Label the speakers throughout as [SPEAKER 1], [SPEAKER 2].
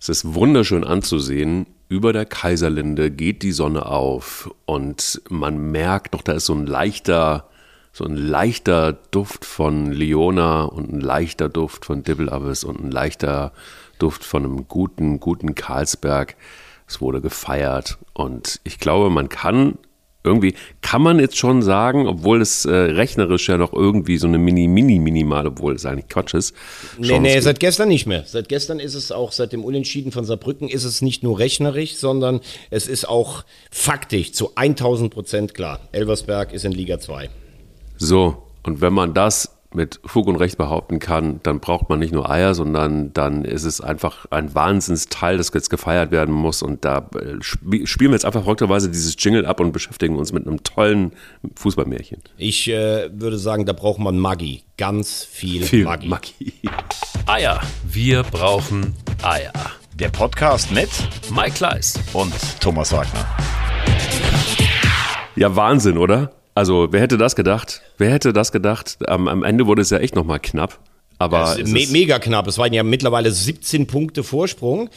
[SPEAKER 1] Es ist wunderschön anzusehen. Über der Kaiserlinde geht die Sonne auf und man merkt noch, da ist so ein leichter, so ein leichter Duft von Leona und ein leichter Duft von Dibbelabbes und ein leichter Duft von einem guten, guten Karlsberg. Es wurde gefeiert und ich glaube, man kann irgendwie kann man jetzt schon sagen, obwohl es äh, rechnerisch ja noch irgendwie so eine mini, mini, minimal, obwohl es eigentlich Quatsch ist.
[SPEAKER 2] Nee, nee, seit gestern nicht mehr. Seit gestern ist es auch, seit dem Unentschieden von Saarbrücken ist es nicht nur rechnerisch, sondern es ist auch faktisch zu 1000 Prozent klar. Elversberg ist in Liga 2.
[SPEAKER 1] So, und wenn man das mit Fug und Recht behaupten kann, dann braucht man nicht nur Eier, sondern dann ist es einfach ein Wahnsinnsteil, das jetzt gefeiert werden muss. Und da äh, spielen wir jetzt einfach verrückterweise dieses Jingle ab und beschäftigen uns mit einem tollen Fußballmärchen.
[SPEAKER 2] Ich äh, würde sagen, da braucht man Maggi. Ganz viel,
[SPEAKER 1] viel
[SPEAKER 2] Maggi.
[SPEAKER 1] Maggi.
[SPEAKER 3] Eier. Wir brauchen Eier.
[SPEAKER 4] Der Podcast mit
[SPEAKER 3] Mike Kleiss
[SPEAKER 4] und Thomas Wagner.
[SPEAKER 1] Ja, Wahnsinn, oder? Also, wer hätte das gedacht? Wer hätte das gedacht? Am, am Ende wurde es ja echt nochmal knapp. Aber
[SPEAKER 2] me mega knapp. Es waren ja mittlerweile 17 Punkte Vorsprung.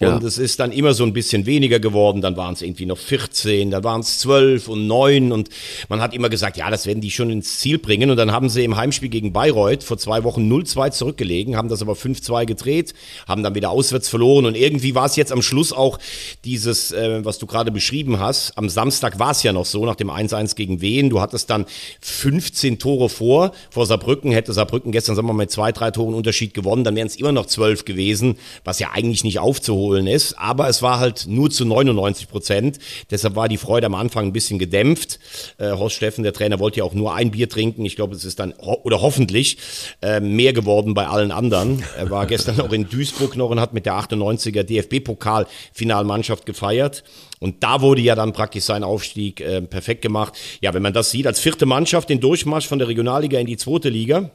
[SPEAKER 2] Und ja. es ist dann immer so ein bisschen weniger geworden. Dann waren es irgendwie noch 14, dann waren es 12 und 9. Und man hat immer gesagt, ja, das werden die schon ins Ziel bringen. Und dann haben sie im Heimspiel gegen Bayreuth vor zwei Wochen 0-2 zurückgelegen, haben das aber 5-2 gedreht, haben dann wieder auswärts verloren. Und irgendwie war es jetzt am Schluss auch dieses, äh, was du gerade beschrieben hast. Am Samstag war es ja noch so, nach dem 1-1 gegen Wien. Du hattest dann 15 Tore vor, vor Saarbrücken. Hätte Saarbrücken gestern, sagen wir mal, mit zwei zwei, drei Toren Unterschied gewonnen, dann wären es immer noch zwölf gewesen, was ja eigentlich nicht aufzuholen ist. Aber es war halt nur zu 99 Prozent. Deshalb war die Freude am Anfang ein bisschen gedämpft. Äh, Horst Steffen, der Trainer, wollte ja auch nur ein Bier trinken. Ich glaube, es ist dann, oder hoffentlich, äh, mehr geworden bei allen anderen. Er war gestern auch in Duisburg noch und hat mit der 98er DFB-Pokal-Finalmannschaft gefeiert. Und da wurde ja dann praktisch sein Aufstieg äh, perfekt gemacht. Ja, wenn man das sieht, als vierte Mannschaft den Durchmarsch von der Regionalliga in die zweite Liga,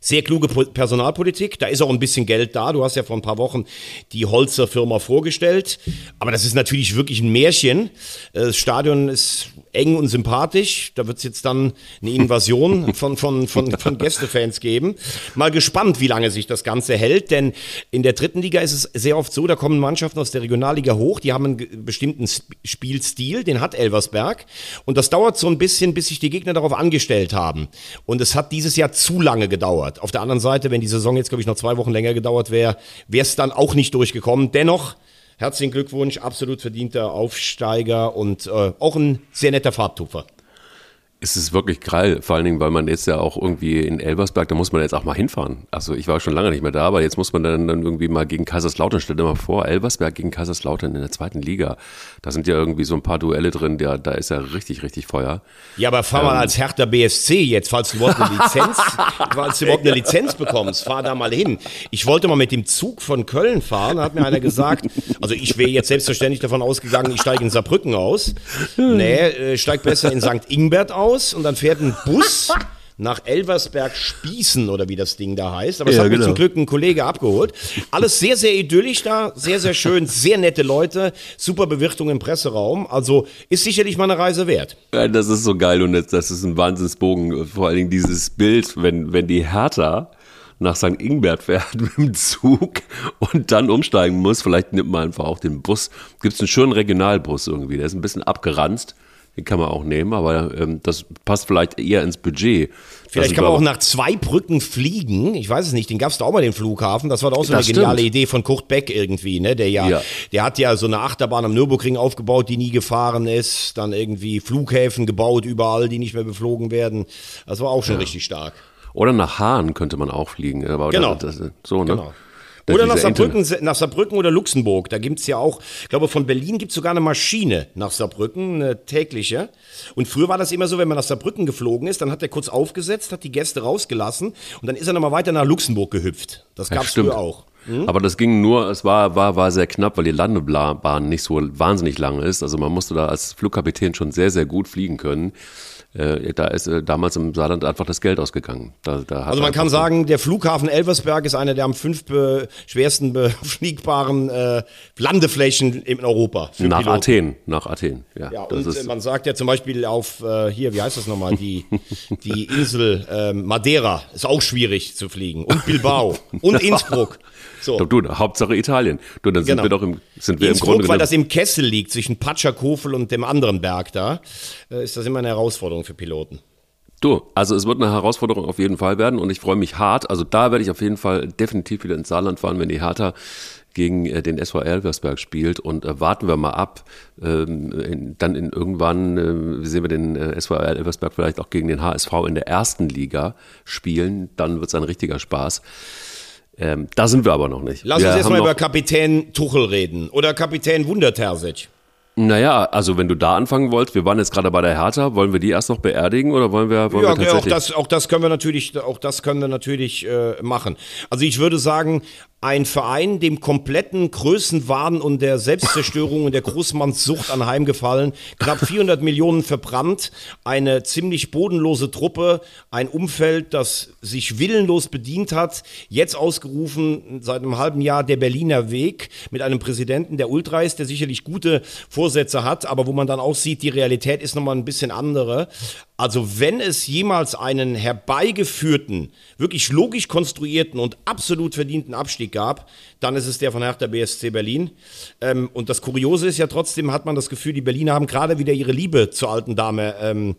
[SPEAKER 2] sehr kluge Personalpolitik, da ist auch ein bisschen Geld da. Du hast ja vor ein paar Wochen die Holzer Firma vorgestellt. Aber das ist natürlich wirklich ein Märchen. Das Stadion ist eng und sympathisch. Da wird es jetzt dann eine Invasion von, von, von, von Gästefans geben. Mal gespannt, wie lange sich das Ganze hält, denn in der dritten Liga ist es sehr oft so, da kommen Mannschaften aus der Regionalliga hoch, die haben einen bestimmten Spielstil, den hat Elversberg. Und das dauert so ein bisschen, bis sich die Gegner darauf angestellt haben. Und es hat dieses Jahr zu lange gedauert. Auf der anderen Seite, wenn die Saison jetzt, glaube ich, noch zwei Wochen länger gedauert wäre, wäre es dann auch nicht durchgekommen. Dennoch, Herzlichen Glückwunsch, absolut verdienter Aufsteiger und äh, auch ein sehr netter Farbtupfer
[SPEAKER 1] es ist wirklich geil, vor allen Dingen, weil man jetzt ja auch irgendwie in Elversberg, da muss man jetzt auch mal hinfahren. Also ich war schon lange nicht mehr da, aber jetzt muss man dann, dann irgendwie mal gegen Kaiserslautern, stell dir mal vor, Elversberg gegen Kaiserslautern in der zweiten Liga. Da sind ja irgendwie so ein paar Duelle drin, der, da ist ja richtig, richtig Feuer.
[SPEAKER 2] Ja, aber fahr ähm, mal als Hertha BSC jetzt, falls du überhaupt eine Lizenz, falls du überhaupt eine Lizenz bekommst, fahr da mal hin. Ich wollte mal mit dem Zug von Köln fahren, da hat mir einer gesagt, also ich wäre jetzt selbstverständlich davon ausgegangen, ich steige in Saarbrücken aus. Nee, äh, steig besser in St. Ingbert aus aus und dann fährt ein Bus nach Elversberg Spießen oder wie das Ding da heißt. Aber es ja, hat genau. mir zum Glück ein Kollege abgeholt. Alles sehr, sehr idyllisch da, sehr, sehr schön, sehr nette Leute, super Bewirtung im Presseraum. Also ist sicherlich mal eine Reise wert.
[SPEAKER 1] Ja, das ist so geil und das ist ein Wahnsinnsbogen. Vor allen Dingen dieses Bild, wenn, wenn die Hertha nach St. Ingbert fährt mit dem Zug und dann umsteigen muss, vielleicht nimmt man einfach auch den Bus. Gibt es einen schönen Regionalbus irgendwie, der ist ein bisschen abgeranzt. Den kann man auch nehmen, aber ähm, das passt vielleicht eher ins Budget.
[SPEAKER 2] Vielleicht kann man auch nach zwei Brücken fliegen. Ich weiß es nicht. Den gab es da auch mal den Flughafen. Das war doch auch so eine geniale stimmt. Idee von Kurt Beck irgendwie, ne? Der ja, ja, der hat ja so eine Achterbahn am Nürburgring aufgebaut, die nie gefahren ist. Dann irgendwie Flughäfen gebaut überall, die nicht mehr beflogen werden. Das war auch schon ja. richtig stark.
[SPEAKER 1] Oder nach Hahn könnte man auch fliegen.
[SPEAKER 2] Aber genau.
[SPEAKER 1] Das, so, ne?
[SPEAKER 2] Genau. Oder nach Saarbrücken, nach Saarbrücken oder Luxemburg. Da gibt's ja auch, ich glaube, von Berlin gibt's sogar eine Maschine nach Saarbrücken, eine tägliche. Und früher war das immer so, wenn man nach Saarbrücken geflogen ist, dann hat er kurz aufgesetzt, hat die Gäste rausgelassen und dann ist er nochmal weiter nach Luxemburg gehüpft. Das gab's ja, früher auch.
[SPEAKER 1] Hm? Aber das ging nur, es war, war, war sehr knapp, weil die Landebahn nicht so wahnsinnig lang ist. Also man musste da als Flugkapitän schon sehr, sehr gut fliegen können. Äh, da ist äh, damals im Saarland einfach das Geld ausgegangen. Da, da
[SPEAKER 2] also man kann sagen, der Flughafen Elversberg ist einer der am fünf be schwersten befliegbaren äh, Landeflächen in Europa.
[SPEAKER 1] nach Piloten. Athen, nach Athen. Ja,
[SPEAKER 2] ja und ist, man sagt ja zum Beispiel auf äh, hier, wie heißt das nochmal, die, die Insel äh, Madeira ist auch schwierig zu fliegen und Bilbao und Innsbruck.
[SPEAKER 1] So. Du, Hauptsache Italien. Du, dann sind genau. wir doch im, sind wir
[SPEAKER 2] Innsbruck, im Grunde weil das im Kessel liegt, zwischen Patschakofel und dem anderen Berg da, äh, ist das immer eine Herausforderung für Piloten.
[SPEAKER 1] Du, also es wird eine Herausforderung auf jeden Fall werden und ich freue mich hart. Also da werde ich auf jeden Fall definitiv wieder ins Saarland fahren, wenn die Hertha gegen äh, den SV Elversberg spielt und äh, warten wir mal ab. Ähm, in, dann in irgendwann äh, sehen wir den äh, SV Elversberg vielleicht auch gegen den HSV in der ersten Liga spielen. Dann wird es ein richtiger Spaß. Ähm, da sind wir aber noch nicht.
[SPEAKER 2] Lass
[SPEAKER 1] wir
[SPEAKER 2] uns erstmal über Kapitän Tuchel reden oder Kapitän Wundertersic.
[SPEAKER 1] Naja, also wenn du da anfangen wolltest, wir waren jetzt gerade bei der Hertha, wollen wir die erst noch beerdigen oder wollen wir, wollen
[SPEAKER 2] ja,
[SPEAKER 1] wir tatsächlich?
[SPEAKER 2] auch das, auch das können wir natürlich, auch das können wir natürlich äh, machen. Also ich würde sagen, ein Verein, dem kompletten Größenwahn und der Selbstzerstörung und der Großmannssucht anheimgefallen, knapp 400 Millionen verbrannt, eine ziemlich bodenlose Truppe, ein Umfeld, das sich willenlos bedient hat, jetzt ausgerufen seit einem halben Jahr der Berliner Weg mit einem Präsidenten, der Ultra ist, der sicherlich gute Vorsätze hat, aber wo man dann auch sieht, die Realität ist nochmal ein bisschen andere. Also wenn es jemals einen herbeigeführten, wirklich logisch konstruierten und absolut verdienten Abstieg gab, dann ist es der von Hertha BSC Berlin. Ähm, und das Kuriose ist ja trotzdem, hat man das Gefühl, die Berliner haben gerade wieder ihre Liebe zur alten Dame ähm,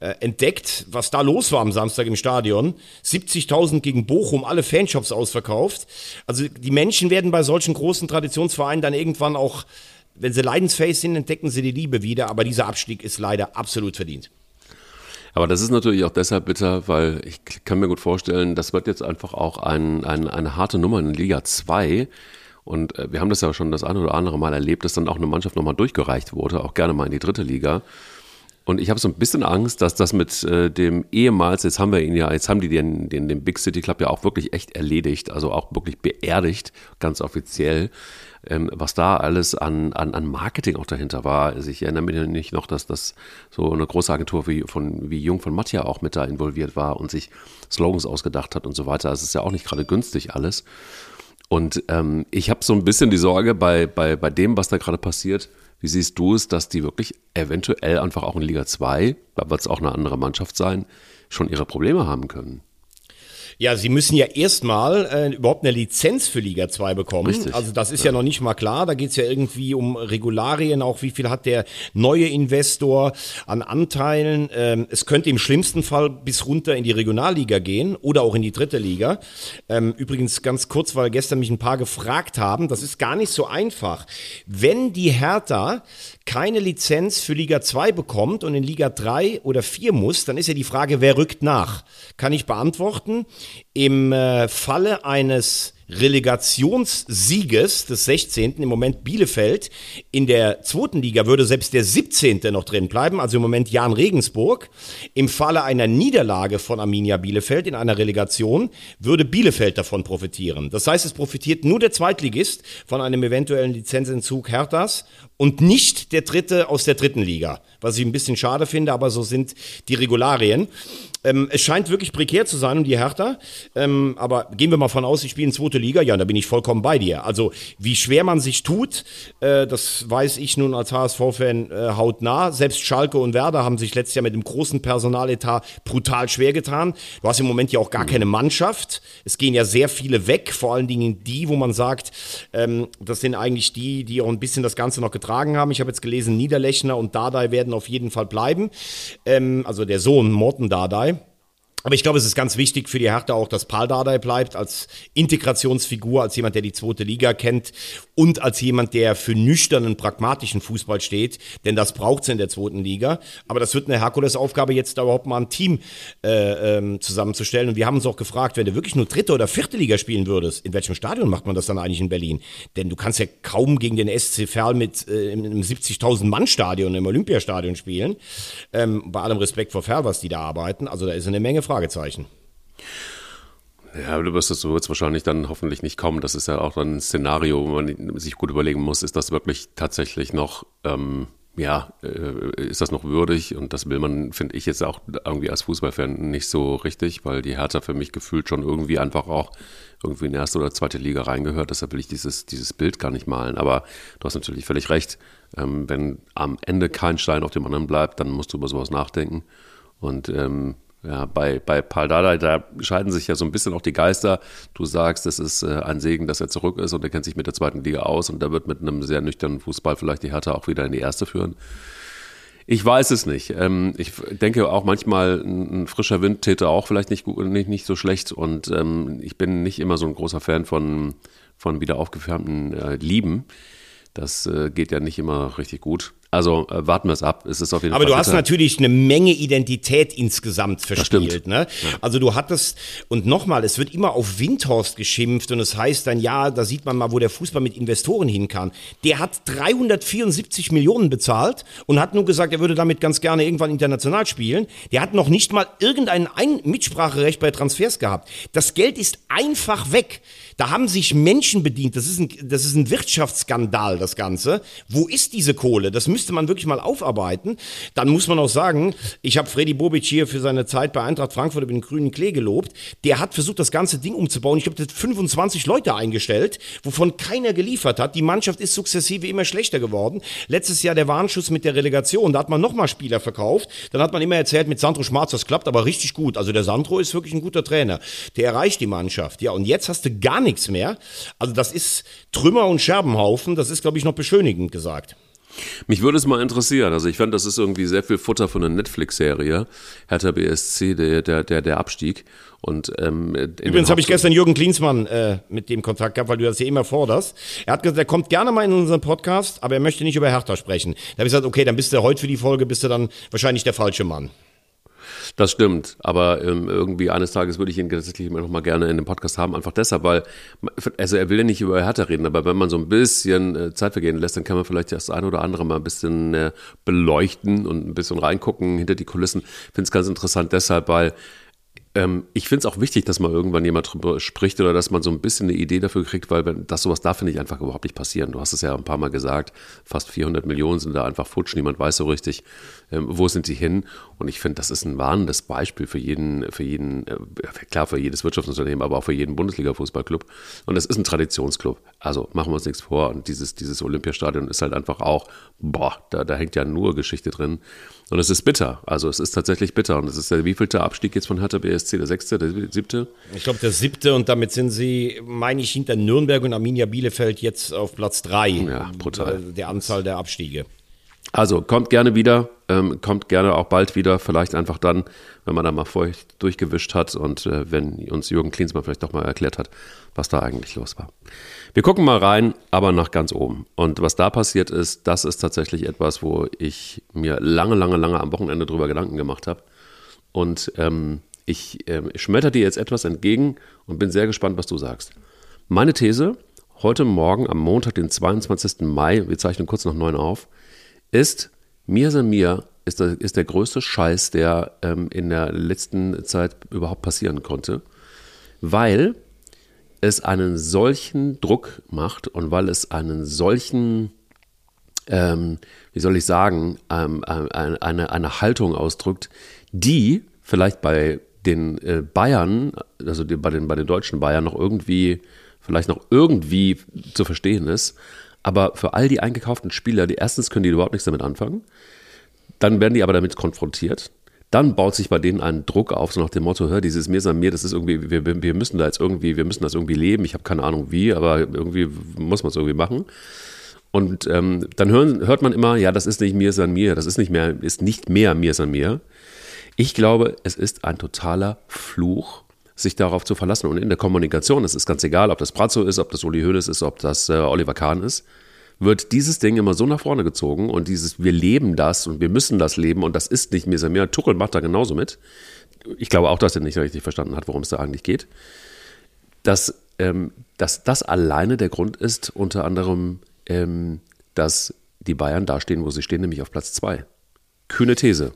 [SPEAKER 2] äh, entdeckt, was da los war am Samstag im Stadion. 70.000 gegen Bochum, alle Fanshops ausverkauft. Also die Menschen werden bei solchen großen Traditionsvereinen dann irgendwann auch, wenn sie leidensfähig sind, entdecken sie die Liebe wieder. Aber dieser Abstieg ist leider absolut verdient.
[SPEAKER 1] Aber das ist natürlich auch deshalb bitter, weil ich kann mir gut vorstellen, das wird jetzt einfach auch ein, ein, eine harte Nummer in Liga 2. Und äh, wir haben das ja schon das eine oder andere Mal erlebt, dass dann auch eine Mannschaft nochmal durchgereicht wurde, auch gerne mal in die dritte Liga. Und ich habe so ein bisschen Angst, dass das mit äh, dem ehemals, jetzt haben wir ihn ja, jetzt haben die den, den, den Big City Club ja auch wirklich echt erledigt, also auch wirklich beerdigt, ganz offiziell ähm, was da alles an, an, an Marketing auch dahinter war. Also ich erinnere mich nicht noch, dass das so eine große Agentur wie, von, wie Jung von Matja auch mit da involviert war und sich Slogans ausgedacht hat und so weiter. Es ist ja auch nicht gerade günstig alles. Und ähm, ich habe so ein bisschen die Sorge bei, bei, bei dem, was da gerade passiert. Wie siehst du es, dass die wirklich eventuell einfach auch in Liga 2, da wird es auch eine andere Mannschaft sein, schon ihre Probleme haben können?
[SPEAKER 2] Ja, sie müssen ja erstmal äh, überhaupt eine Lizenz für Liga 2 bekommen. Richtig. Also das ist ja. ja noch nicht mal klar. Da geht's ja irgendwie um Regularien, auch wie viel hat der neue Investor an Anteilen. Ähm, es könnte im schlimmsten Fall bis runter in die Regionalliga gehen oder auch in die dritte Liga. Ähm, übrigens ganz kurz, weil gestern mich ein paar gefragt haben, das ist gar nicht so einfach. Wenn die Hertha keine Lizenz für Liga 2 bekommt und in Liga 3 oder 4 muss, dann ist ja die Frage, wer rückt nach? Kann ich beantworten. Im äh, Falle eines Relegationssieges des 16. im Moment Bielefeld. In der zweiten Liga würde selbst der 17. noch drin bleiben, also im Moment Jan Regensburg. Im Falle einer Niederlage von Arminia Bielefeld in einer Relegation würde Bielefeld davon profitieren. Das heißt, es profitiert nur der Zweitligist von einem eventuellen Lizenzentzug Herthas und nicht der Dritte aus der dritten Liga. Was ich ein bisschen schade finde, aber so sind die Regularien. Ähm, es scheint wirklich prekär zu sein um die Hertha. Ähm, aber gehen wir mal von aus, sie spielen zweite Liga. Ja, da bin ich vollkommen bei dir. Also, wie schwer man sich tut, äh, das weiß ich nun als HSV-Fan äh, hautnah. Selbst Schalke und Werder haben sich letztes Jahr mit dem großen Personaletat brutal schwer getan. Du hast im Moment ja auch gar keine Mannschaft. Es gehen ja sehr viele weg, vor allen Dingen die, wo man sagt, ähm, das sind eigentlich die, die auch ein bisschen das Ganze noch getragen haben. Ich habe jetzt gelesen, Niederlechner und Dardai werden auf jeden Fall bleiben. Ähm, also der Sohn, Morten Dardai. Aber ich glaube, es ist ganz wichtig für die Hertha auch, dass Paul Dardai bleibt als Integrationsfigur, als jemand, der die zweite Liga kennt und als jemand, der für nüchternen, pragmatischen Fußball steht. Denn das braucht es in der zweiten Liga. Aber das wird eine Herkulesaufgabe, jetzt da überhaupt mal ein Team äh, ähm, zusammenzustellen. Und wir haben uns auch gefragt, wenn du wirklich nur dritte oder vierte Liga spielen würdest, in welchem Stadion macht man das dann eigentlich in Berlin? Denn du kannst ja kaum gegen den SC Verl mit äh, einem 70.000 Mann Stadion im Olympiastadion spielen. Ähm, bei allem Respekt vor Verl, was die da arbeiten. Also da ist eine Menge Fragezeichen.
[SPEAKER 1] Ja, du wirst es so jetzt wahrscheinlich dann hoffentlich nicht kommen. Das ist ja auch dann ein Szenario, wo man sich gut überlegen muss, ist das wirklich tatsächlich noch ähm, ja, äh, ist das noch würdig? Und das will man, finde ich jetzt auch irgendwie als Fußballfan nicht so richtig, weil die Hertha für mich gefühlt schon irgendwie einfach auch irgendwie in erste oder zweite Liga reingehört. Deshalb will ich dieses, dieses Bild gar nicht malen. Aber du hast natürlich völlig recht. Ähm, wenn am Ende kein Stein auf dem anderen bleibt, dann musst du über sowas nachdenken. Und ähm, ja, bei, bei Paul Dardai, da scheiden sich ja so ein bisschen auch die Geister. Du sagst, es ist äh, ein Segen, dass er zurück ist und er kennt sich mit der zweiten Liga aus und da wird mit einem sehr nüchternen Fußball vielleicht die Hertha auch wieder in die erste führen. Ich weiß es nicht. Ähm, ich denke auch manchmal, ein, frischer Wind täte auch vielleicht nicht, nicht, nicht so schlecht und ähm, ich bin nicht immer so ein großer Fan von, von wieder aufgewärmten äh, Lieben. Das äh, geht ja nicht immer richtig gut. Also äh, warten wir es ab. Es ist auf jeden
[SPEAKER 2] Aber
[SPEAKER 1] Fall
[SPEAKER 2] du hast natürlich eine Menge Identität insgesamt verspielt. Ne?
[SPEAKER 1] Ja.
[SPEAKER 2] Also du hattest, und nochmal, es wird immer auf Windhorst geschimpft und es heißt dann, ja, da sieht man mal, wo der Fußball mit Investoren hin kann. Der hat 374 Millionen bezahlt und hat nur gesagt, er würde damit ganz gerne irgendwann international spielen. Der hat noch nicht mal irgendein Ein Mitspracherecht bei Transfers gehabt. Das Geld ist einfach weg. Da haben sich Menschen bedient. Das ist ein, das ist ein Wirtschaftsskandal, das Ganze. Wo ist diese Kohle? Das müsste man wirklich mal aufarbeiten. Dann muss man auch sagen, ich habe Freddy Bobic hier für seine Zeit bei Eintracht Frankfurt über den grünen Klee gelobt. Der hat versucht, das ganze Ding umzubauen. Ich glaube, der hat 25 Leute eingestellt, wovon keiner geliefert hat. Die Mannschaft ist sukzessive immer schlechter geworden. Letztes Jahr der Warnschuss mit der Relegation. Da hat man nochmal Spieler verkauft. Dann hat man immer erzählt, mit Sandro Schmarz, das klappt aber richtig gut. Also der Sandro ist wirklich ein guter Trainer. Der erreicht die Mannschaft. Ja, und jetzt hast du gar nichts mehr. Also das ist Trümmer und Scherbenhaufen. Das ist, glaube ich, noch beschönigend gesagt.
[SPEAKER 1] Mich würde es mal interessieren. Also ich fand, das ist irgendwie sehr viel Futter von einer Netflix-Serie. Hertha BSC, der, der, der, der Abstieg. Und, ähm,
[SPEAKER 2] Übrigens habe ich gestern Jürgen Klinsmann äh, mit dem Kontakt gehabt, weil du das ja immer forderst. Er hat gesagt, er kommt gerne mal in unseren Podcast, aber er möchte nicht über Hertha sprechen. Da habe ich gesagt, okay, dann bist du heute für die Folge, bist du dann wahrscheinlich der falsche Mann.
[SPEAKER 1] Das stimmt, aber ähm, irgendwie eines Tages würde ich ihn tatsächlich noch mal gerne in dem Podcast haben, einfach deshalb, weil, also er will ja nicht über Hertha reden, aber wenn man so ein bisschen äh, Zeit vergehen lässt, dann kann man vielleicht das eine oder andere mal ein bisschen äh, beleuchten und ein bisschen reingucken hinter die Kulissen. Ich finde es ganz interessant deshalb, weil ähm, ich finde es auch wichtig, dass mal irgendwann jemand drüber spricht oder dass man so ein bisschen eine Idee dafür kriegt, weil das sowas darf, finde ich, einfach überhaupt nicht passieren. Du hast es ja ein paar Mal gesagt, fast 400 Millionen sind da einfach futsch, niemand weiß so richtig, ähm, wo sind sie hin. Und ich finde, das ist ein warnendes Beispiel für jeden, für jeden, äh, klar für jedes Wirtschaftsunternehmen, aber auch für jeden Bundesliga-Fußballclub. Und es ist ein Traditionsclub. Also machen wir uns nichts vor. Und dieses, dieses Olympiastadion ist halt einfach auch, boah, da, da hängt ja nur Geschichte drin. Und es ist bitter. Also es ist tatsächlich bitter. Und es ist der wievielte Abstieg jetzt von Hertha BSC? Der sechste, der siebte?
[SPEAKER 2] Ich glaube, der siebte. Und damit sind sie, meine ich, hinter Nürnberg und Arminia Bielefeld jetzt auf Platz drei.
[SPEAKER 1] Ja, brutal.
[SPEAKER 2] Der Anzahl der Abstiege.
[SPEAKER 1] Also kommt gerne wieder, ähm, kommt gerne auch bald wieder, vielleicht einfach dann, wenn man da mal feucht durchgewischt hat und äh, wenn uns Jürgen Klinsmann vielleicht doch mal erklärt hat, was da eigentlich los war. Wir gucken mal rein, aber nach ganz oben. Und was da passiert ist, das ist tatsächlich etwas, wo ich mir lange, lange, lange am Wochenende drüber Gedanken gemacht habe. Und ähm, ich äh, schmetter dir jetzt etwas entgegen und bin sehr gespannt, was du sagst. Meine These, heute Morgen am Montag, den 22. Mai, wir zeichnen kurz nach neun auf, ist, Mir San Mir ist der, ist der größte Scheiß, der ähm, in der letzten Zeit überhaupt passieren konnte, weil es einen solchen Druck macht und weil es einen solchen, ähm, wie soll ich sagen, ähm, äh, eine, eine Haltung ausdrückt, die vielleicht bei den äh, Bayern, also die, bei, den, bei den deutschen Bayern noch irgendwie, vielleicht noch irgendwie zu verstehen ist, aber für all die eingekauften Spieler, die erstens können die überhaupt nichts damit anfangen, dann werden die aber damit konfrontiert. Dann baut sich bei denen ein Druck auf, so nach dem Motto, hör, dieses Mir mir, das ist irgendwie, wir, wir müssen da jetzt irgendwie, wir müssen das irgendwie leben. Ich habe keine Ahnung wie, aber irgendwie muss man es irgendwie machen. Und ähm, dann hören, hört man immer, ja, das ist nicht mir san mir, das ist nicht mehr, ist nicht mehr mir san mir. Ich glaube, es ist ein totaler Fluch sich darauf zu verlassen. Und in der Kommunikation, es ist ganz egal, ob das Brazzo ist, ob das Uli Hoeneß ist, ob das äh, Oliver Kahn ist, wird dieses Ding immer so nach vorne gezogen und dieses, wir leben das und wir müssen das leben und das ist nicht mehr mehr. Tuchel macht da genauso mit. Ich glaube auch, dass er nicht richtig verstanden hat, worum es da eigentlich geht. Dass, ähm, dass das alleine der Grund ist, unter anderem, ähm, dass die Bayern da stehen, wo sie stehen, nämlich auf Platz zwei. Kühne These,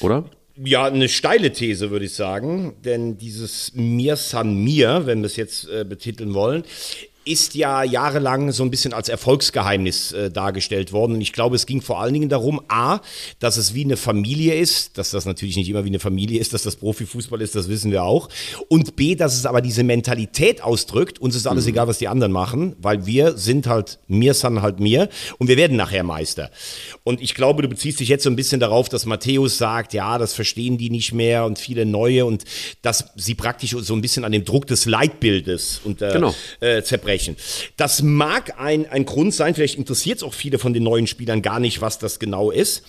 [SPEAKER 1] oder?
[SPEAKER 2] Ja, eine steile These, würde ich sagen. Denn dieses Mir San Mir, wenn wir es jetzt äh, betiteln wollen, ist ja jahrelang so ein bisschen als Erfolgsgeheimnis äh, dargestellt worden. Und ich glaube, es ging vor allen Dingen darum, A, dass es wie eine Familie ist, dass das natürlich nicht immer wie eine Familie ist, dass das Profifußball ist, das wissen wir auch. Und B, dass es aber diese Mentalität ausdrückt, uns ist alles mhm. egal, was die anderen machen, weil wir sind halt, mir sind halt mir und wir werden nachher Meister. Und ich glaube, du beziehst dich jetzt so ein bisschen darauf, dass Matthäus sagt, ja, das verstehen die nicht mehr und viele neue und dass sie praktisch so ein bisschen an dem Druck des Leitbildes und äh, genau. äh, zerbrechen sprechen. Das mag ein, ein Grund sein, vielleicht interessiert es auch viele von den neuen Spielern gar nicht, was das genau ist.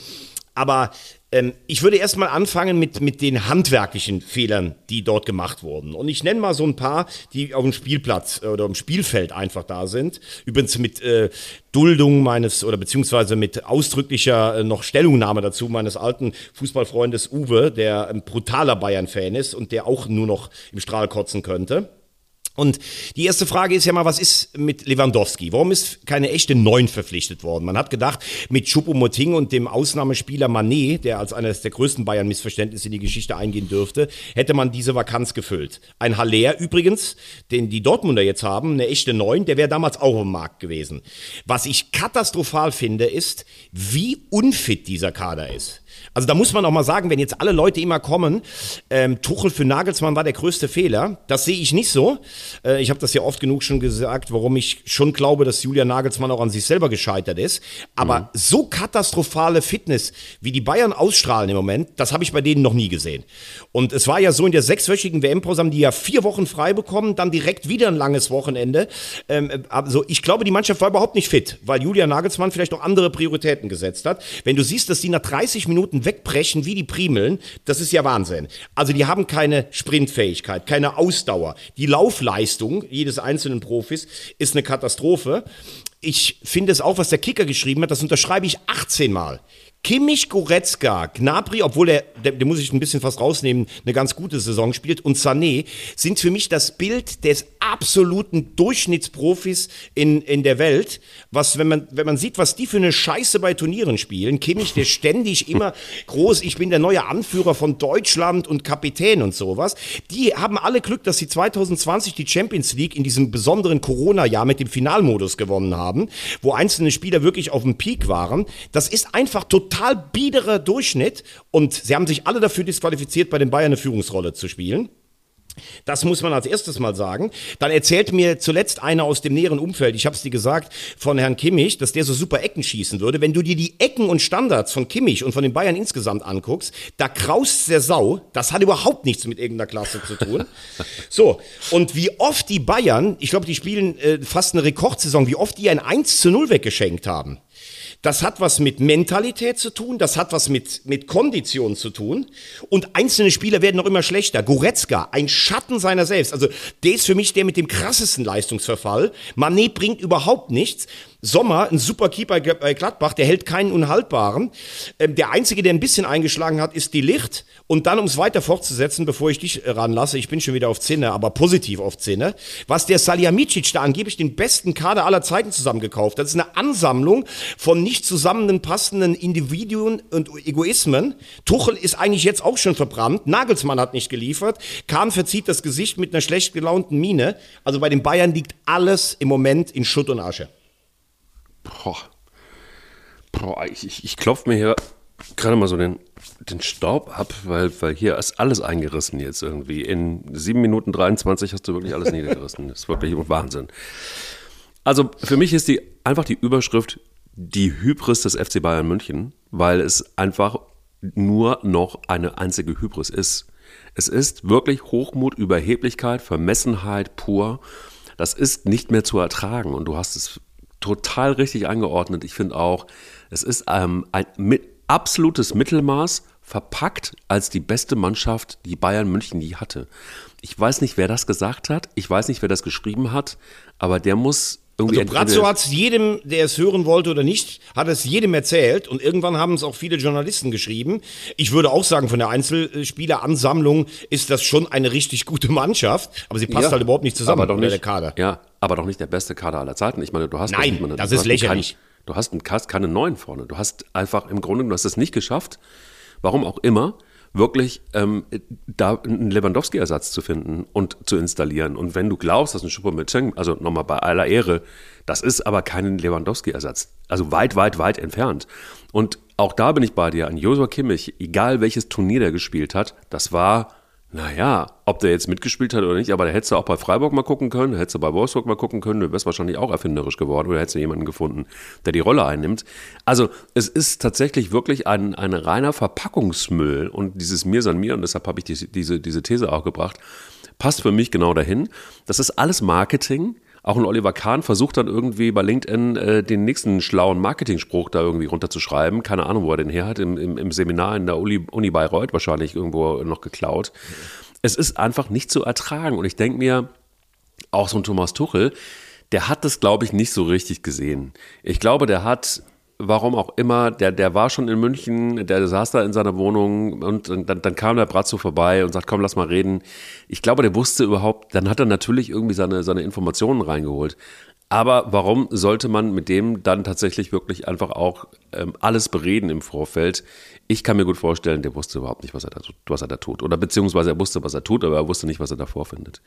[SPEAKER 2] Aber ähm, ich würde erstmal anfangen mit, mit den handwerklichen Fehlern, die dort gemacht wurden. Und ich nenne mal so ein paar, die auf dem Spielplatz äh, oder im Spielfeld einfach da sind. Übrigens mit äh, Duldung meines oder beziehungsweise mit ausdrücklicher äh, noch Stellungnahme dazu meines alten Fußballfreundes Uwe, der ein brutaler Bayern-Fan ist und der auch nur noch im Strahl kotzen könnte. Und die erste Frage ist ja mal, was ist mit Lewandowski? Warum ist keine echte Neun verpflichtet worden? Man hat gedacht, mit Choupo-Moting und dem Ausnahmespieler Manet, der als eines der größten Bayern-Missverständnisse in die Geschichte eingehen dürfte, hätte man diese Vakanz gefüllt. Ein Haller übrigens, den die Dortmunder jetzt haben, eine echte Neun, der wäre damals auch im Markt gewesen. Was ich katastrophal finde, ist, wie unfit dieser Kader ist. Also da muss man auch mal sagen, wenn jetzt alle Leute immer kommen, ähm, Tuchel für Nagelsmann war der größte Fehler. Das sehe ich nicht so. Äh, ich habe das ja oft genug schon gesagt, warum ich schon glaube, dass Julian Nagelsmann auch an sich selber gescheitert ist. Aber mhm. so katastrophale Fitness, wie die Bayern ausstrahlen im Moment, das habe ich bei denen noch nie gesehen. Und es war ja so in der sechswöchigen WM-Pause haben die ja vier Wochen frei bekommen, dann direkt wieder ein langes Wochenende. Ähm, also ich glaube, die Mannschaft war überhaupt nicht fit, weil Julian Nagelsmann vielleicht noch andere Prioritäten gesetzt hat. Wenn du siehst, dass die nach 30 Minuten wegbrechen wie die Primeln, das ist ja Wahnsinn. Also die haben keine Sprintfähigkeit, keine Ausdauer. Die Laufleistung jedes einzelnen Profis ist eine Katastrophe. Ich finde es auch, was der Kicker geschrieben hat, das unterschreibe ich 18 Mal. Kimmich, Goretzka, Gnabry, obwohl er, der, muss ich ein bisschen fast rausnehmen, eine ganz gute Saison spielt, und Sané sind für mich das Bild des absoluten Durchschnittsprofis in, in der Welt. Was, wenn man, wenn man sieht, was die für eine Scheiße bei Turnieren spielen, Kimmich, der ständig immer groß, ich bin der neue Anführer von Deutschland und Kapitän und sowas, die haben alle Glück, dass sie 2020 die Champions League in diesem besonderen Corona-Jahr mit dem Finalmodus gewonnen haben, wo einzelne Spieler wirklich auf dem Peak waren. Das ist einfach total total biederer Durchschnitt und sie haben sich alle dafür disqualifiziert, bei den Bayern eine Führungsrolle zu spielen. Das muss man als erstes mal sagen. Dann erzählt mir zuletzt einer aus dem näheren Umfeld, ich habe es dir gesagt, von Herrn Kimmich, dass der so super Ecken schießen würde. Wenn du dir die Ecken und Standards von Kimmich und von den Bayern insgesamt anguckst, da kraust der Sau. Das hat überhaupt nichts mit irgendeiner Klasse zu tun. So, und wie oft die Bayern, ich glaube, die spielen äh, fast eine Rekordsaison, wie oft die ein 1 zu 0 weggeschenkt haben. Das hat was mit Mentalität zu tun, das hat was mit, mit Kondition zu tun. Und einzelne Spieler werden noch immer schlechter. Goretzka, ein Schatten seiner selbst. Also der ist für mich der mit dem krassesten Leistungsverfall. Manet bringt überhaupt nichts. Sommer, ein super Keeper bei Gladbach, der hält keinen Unhaltbaren. Ähm, der Einzige, der ein bisschen eingeschlagen hat, ist die Licht. Und dann, um es weiter fortzusetzen, bevor ich dich ranlasse, ich bin schon wieder auf Zinne, aber positiv auf Zinne, was der Salihamidzic da angeblich den besten Kader aller Zeiten zusammengekauft hat. Das ist eine Ansammlung von nicht zusammenpassenden Individuen und Egoismen. Tuchel ist eigentlich jetzt auch schon verbrannt. Nagelsmann hat nicht geliefert. Kahn verzieht das Gesicht mit einer schlecht gelaunten Miene. Also bei den Bayern liegt alles im Moment in Schutt und Asche.
[SPEAKER 1] Boah. Boah, ich, ich, ich klopfe mir hier gerade mal so den, den Staub ab, weil, weil hier ist alles eingerissen jetzt irgendwie. In 7 Minuten 23 hast du wirklich alles niedergerissen. Das ist wirklich Wahnsinn. Also für mich ist die einfach die Überschrift die Hybris des FC Bayern München, weil es einfach nur noch eine einzige Hybris ist. Es ist wirklich Hochmut, Überheblichkeit, Vermessenheit pur. Das ist nicht mehr zu ertragen und du hast es total richtig eingeordnet. Ich finde auch, es ist ähm, ein mit, absolutes Mittelmaß verpackt als die beste Mannschaft, die Bayern München je hatte. Ich weiß nicht, wer das gesagt hat, ich weiß nicht, wer das geschrieben hat, aber der muss irgendwie
[SPEAKER 2] also Brazzo hat es jedem, der es hören wollte oder nicht, hat es jedem erzählt und irgendwann haben es auch viele Journalisten geschrieben. Ich würde auch sagen, von der Einzelspieleransammlung ist das schon eine richtig gute Mannschaft, aber sie passt ja, halt überhaupt nicht zusammen,
[SPEAKER 1] aber doch nicht,
[SPEAKER 2] der Kader.
[SPEAKER 1] Ja, aber doch nicht der beste Kader aller Zeiten. Ich meine, du hast
[SPEAKER 2] Nein,
[SPEAKER 1] meine,
[SPEAKER 2] das ist lächerlich.
[SPEAKER 1] Du hast, einen, hast keine neuen vorne. Du hast einfach im Grunde, du hast es nicht geschafft, warum auch immer, wirklich ähm, da einen Lewandowski-Ersatz zu finden und zu installieren. Und wenn du glaubst, dass ein Choupo-Moting, also nochmal bei aller Ehre, das ist aber kein Lewandowski-Ersatz. Also weit, weit, weit entfernt. Und auch da bin ich bei dir. An Josua Kimmich, egal welches Turnier der gespielt hat, das war naja, ob der jetzt mitgespielt hat oder nicht, aber da hättest du auch bei Freiburg mal gucken können, da hättest du bei Wolfsburg mal gucken können, du wärst wahrscheinlich auch erfinderisch geworden oder hättest du jemanden gefunden, der die Rolle einnimmt. Also es ist tatsächlich wirklich ein, ein reiner Verpackungsmüll und dieses Mir san mir, und deshalb habe ich die, diese, diese These auch gebracht, passt für mich genau dahin. Das ist alles Marketing auch ein Oliver Kahn versucht dann irgendwie bei LinkedIn äh, den nächsten schlauen Marketingspruch da irgendwie runterzuschreiben. Keine Ahnung, wo er den her hat. Im, im, im Seminar in der Uni, Uni Bayreuth wahrscheinlich irgendwo noch geklaut. Es ist einfach nicht zu ertragen. Und ich denke mir, auch so ein Thomas Tuchel, der hat das, glaube ich, nicht so richtig gesehen. Ich glaube, der hat warum auch immer, der, der war schon in München, der saß da in seiner Wohnung und, dann, dann kam der Bratzo vorbei und sagt, komm, lass mal reden. Ich glaube, der wusste überhaupt, dann hat er natürlich irgendwie seine, seine Informationen reingeholt. Aber warum sollte man mit dem dann tatsächlich wirklich einfach auch ähm, alles bereden im Vorfeld? Ich kann mir gut vorstellen, der wusste überhaupt nicht, was er, da, was er da tut. Oder beziehungsweise er wusste, was er tut, aber er wusste nicht, was er da vorfindet.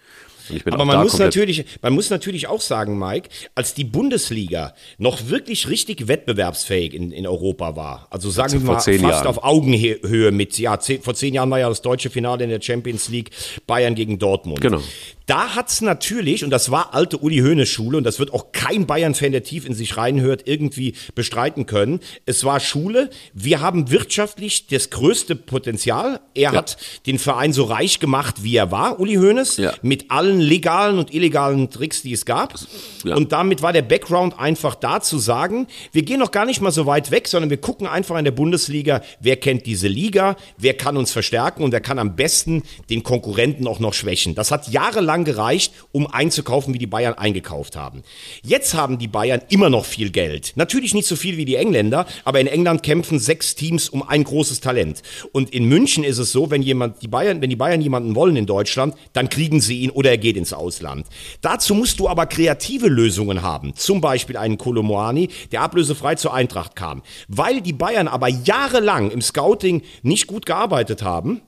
[SPEAKER 2] aber man muss, natürlich, man muss natürlich auch sagen, Mike, als die Bundesliga noch wirklich richtig wettbewerbsfähig in, in Europa war, also sagen wir mal fast Jahren. auf Augenhöhe mit, ja, zehn, vor zehn Jahren war ja das deutsche Finale in der Champions League Bayern gegen Dortmund.
[SPEAKER 1] Genau.
[SPEAKER 2] Da hat's natürlich, und das war alte Uli Hoeneß Schule, und das wird auch kein Bayern-Fan, der tief in sich reinhört, irgendwie bestreiten können. Es war Schule. Wir haben wirtschaftlich das größte Potenzial. Er ja. hat den Verein so reich gemacht, wie er war, Uli Hoeneß, ja. mit allen legalen und illegalen Tricks, die es gab. Ja. Und damit war der Background einfach da zu sagen, wir gehen noch gar nicht mal so weit weg, sondern wir gucken einfach in der Bundesliga, wer kennt diese Liga, wer kann uns verstärken und wer kann am besten den Konkurrenten auch noch schwächen. Das hat jahrelang lang gereicht, um einzukaufen, wie die Bayern eingekauft haben. Jetzt haben die Bayern immer noch viel Geld. Natürlich nicht so viel wie die Engländer, aber in England kämpfen sechs Teams um ein großes Talent. Und in München ist es so, wenn jemand die Bayern, wenn die Bayern jemanden wollen in Deutschland, dann kriegen sie ihn oder er geht ins Ausland. Dazu musst du aber kreative Lösungen haben. Zum Beispiel einen Kolomoani, der ablösefrei zur Eintracht kam. Weil die Bayern aber jahrelang im Scouting nicht gut gearbeitet haben,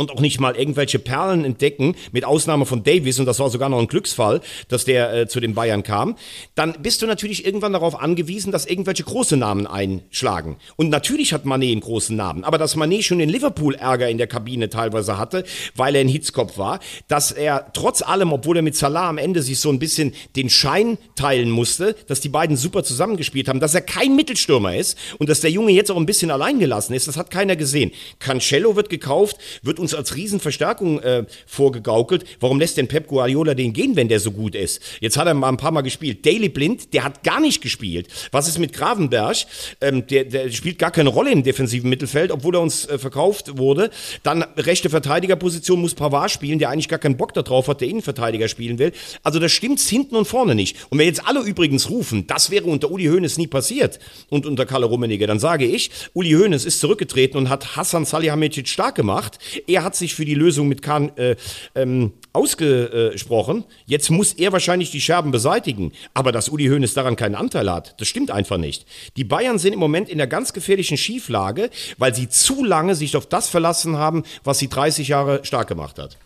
[SPEAKER 2] und auch nicht mal irgendwelche Perlen entdecken, mit Ausnahme von Davis, und das war sogar noch ein Glücksfall, dass der äh, zu den Bayern kam, dann bist du natürlich irgendwann darauf angewiesen, dass irgendwelche große Namen einschlagen. Und natürlich hat Manet einen großen Namen, aber dass Manet schon in Liverpool Ärger in der Kabine teilweise hatte, weil er ein Hitzkopf war, dass er trotz allem, obwohl er mit Salah am Ende sich so ein bisschen den Schein teilen musste, dass die beiden super zusammengespielt haben, dass er kein Mittelstürmer ist und dass der Junge jetzt auch ein bisschen allein gelassen ist, das hat keiner gesehen. Cancelo wird gekauft, wird uns uns als Riesenverstärkung äh, vorgegaukelt. Warum lässt denn Pep Guardiola den gehen, wenn der so gut ist? Jetzt hat er mal ein paar Mal gespielt. Daily Blind, der hat gar nicht gespielt. Was ist mit Gravenberg? Ähm, der, der spielt gar keine Rolle im defensiven Mittelfeld, obwohl er uns äh, verkauft wurde. Dann rechte Verteidigerposition muss Pavard spielen, der eigentlich gar keinen Bock darauf hat, der Innenverteidiger spielen will. Also das stimmt's hinten und vorne nicht. Und wenn jetzt alle übrigens rufen, das wäre unter Uli Hoeneß nie passiert und unter Kalle Rummenigge, dann sage ich, Uli Hoeneß ist zurückgetreten und hat Hassan Salihamidzic stark gemacht. Er er hat sich für die Lösung mit Kahn äh, ähm, ausgesprochen. Jetzt muss er wahrscheinlich die Scherben beseitigen. Aber dass Uli Hoeneß daran keinen Anteil hat, das stimmt einfach nicht. Die Bayern sind im Moment in einer ganz gefährlichen Schieflage, weil sie zu lange sich auf das verlassen haben, was sie 30 Jahre stark gemacht hat.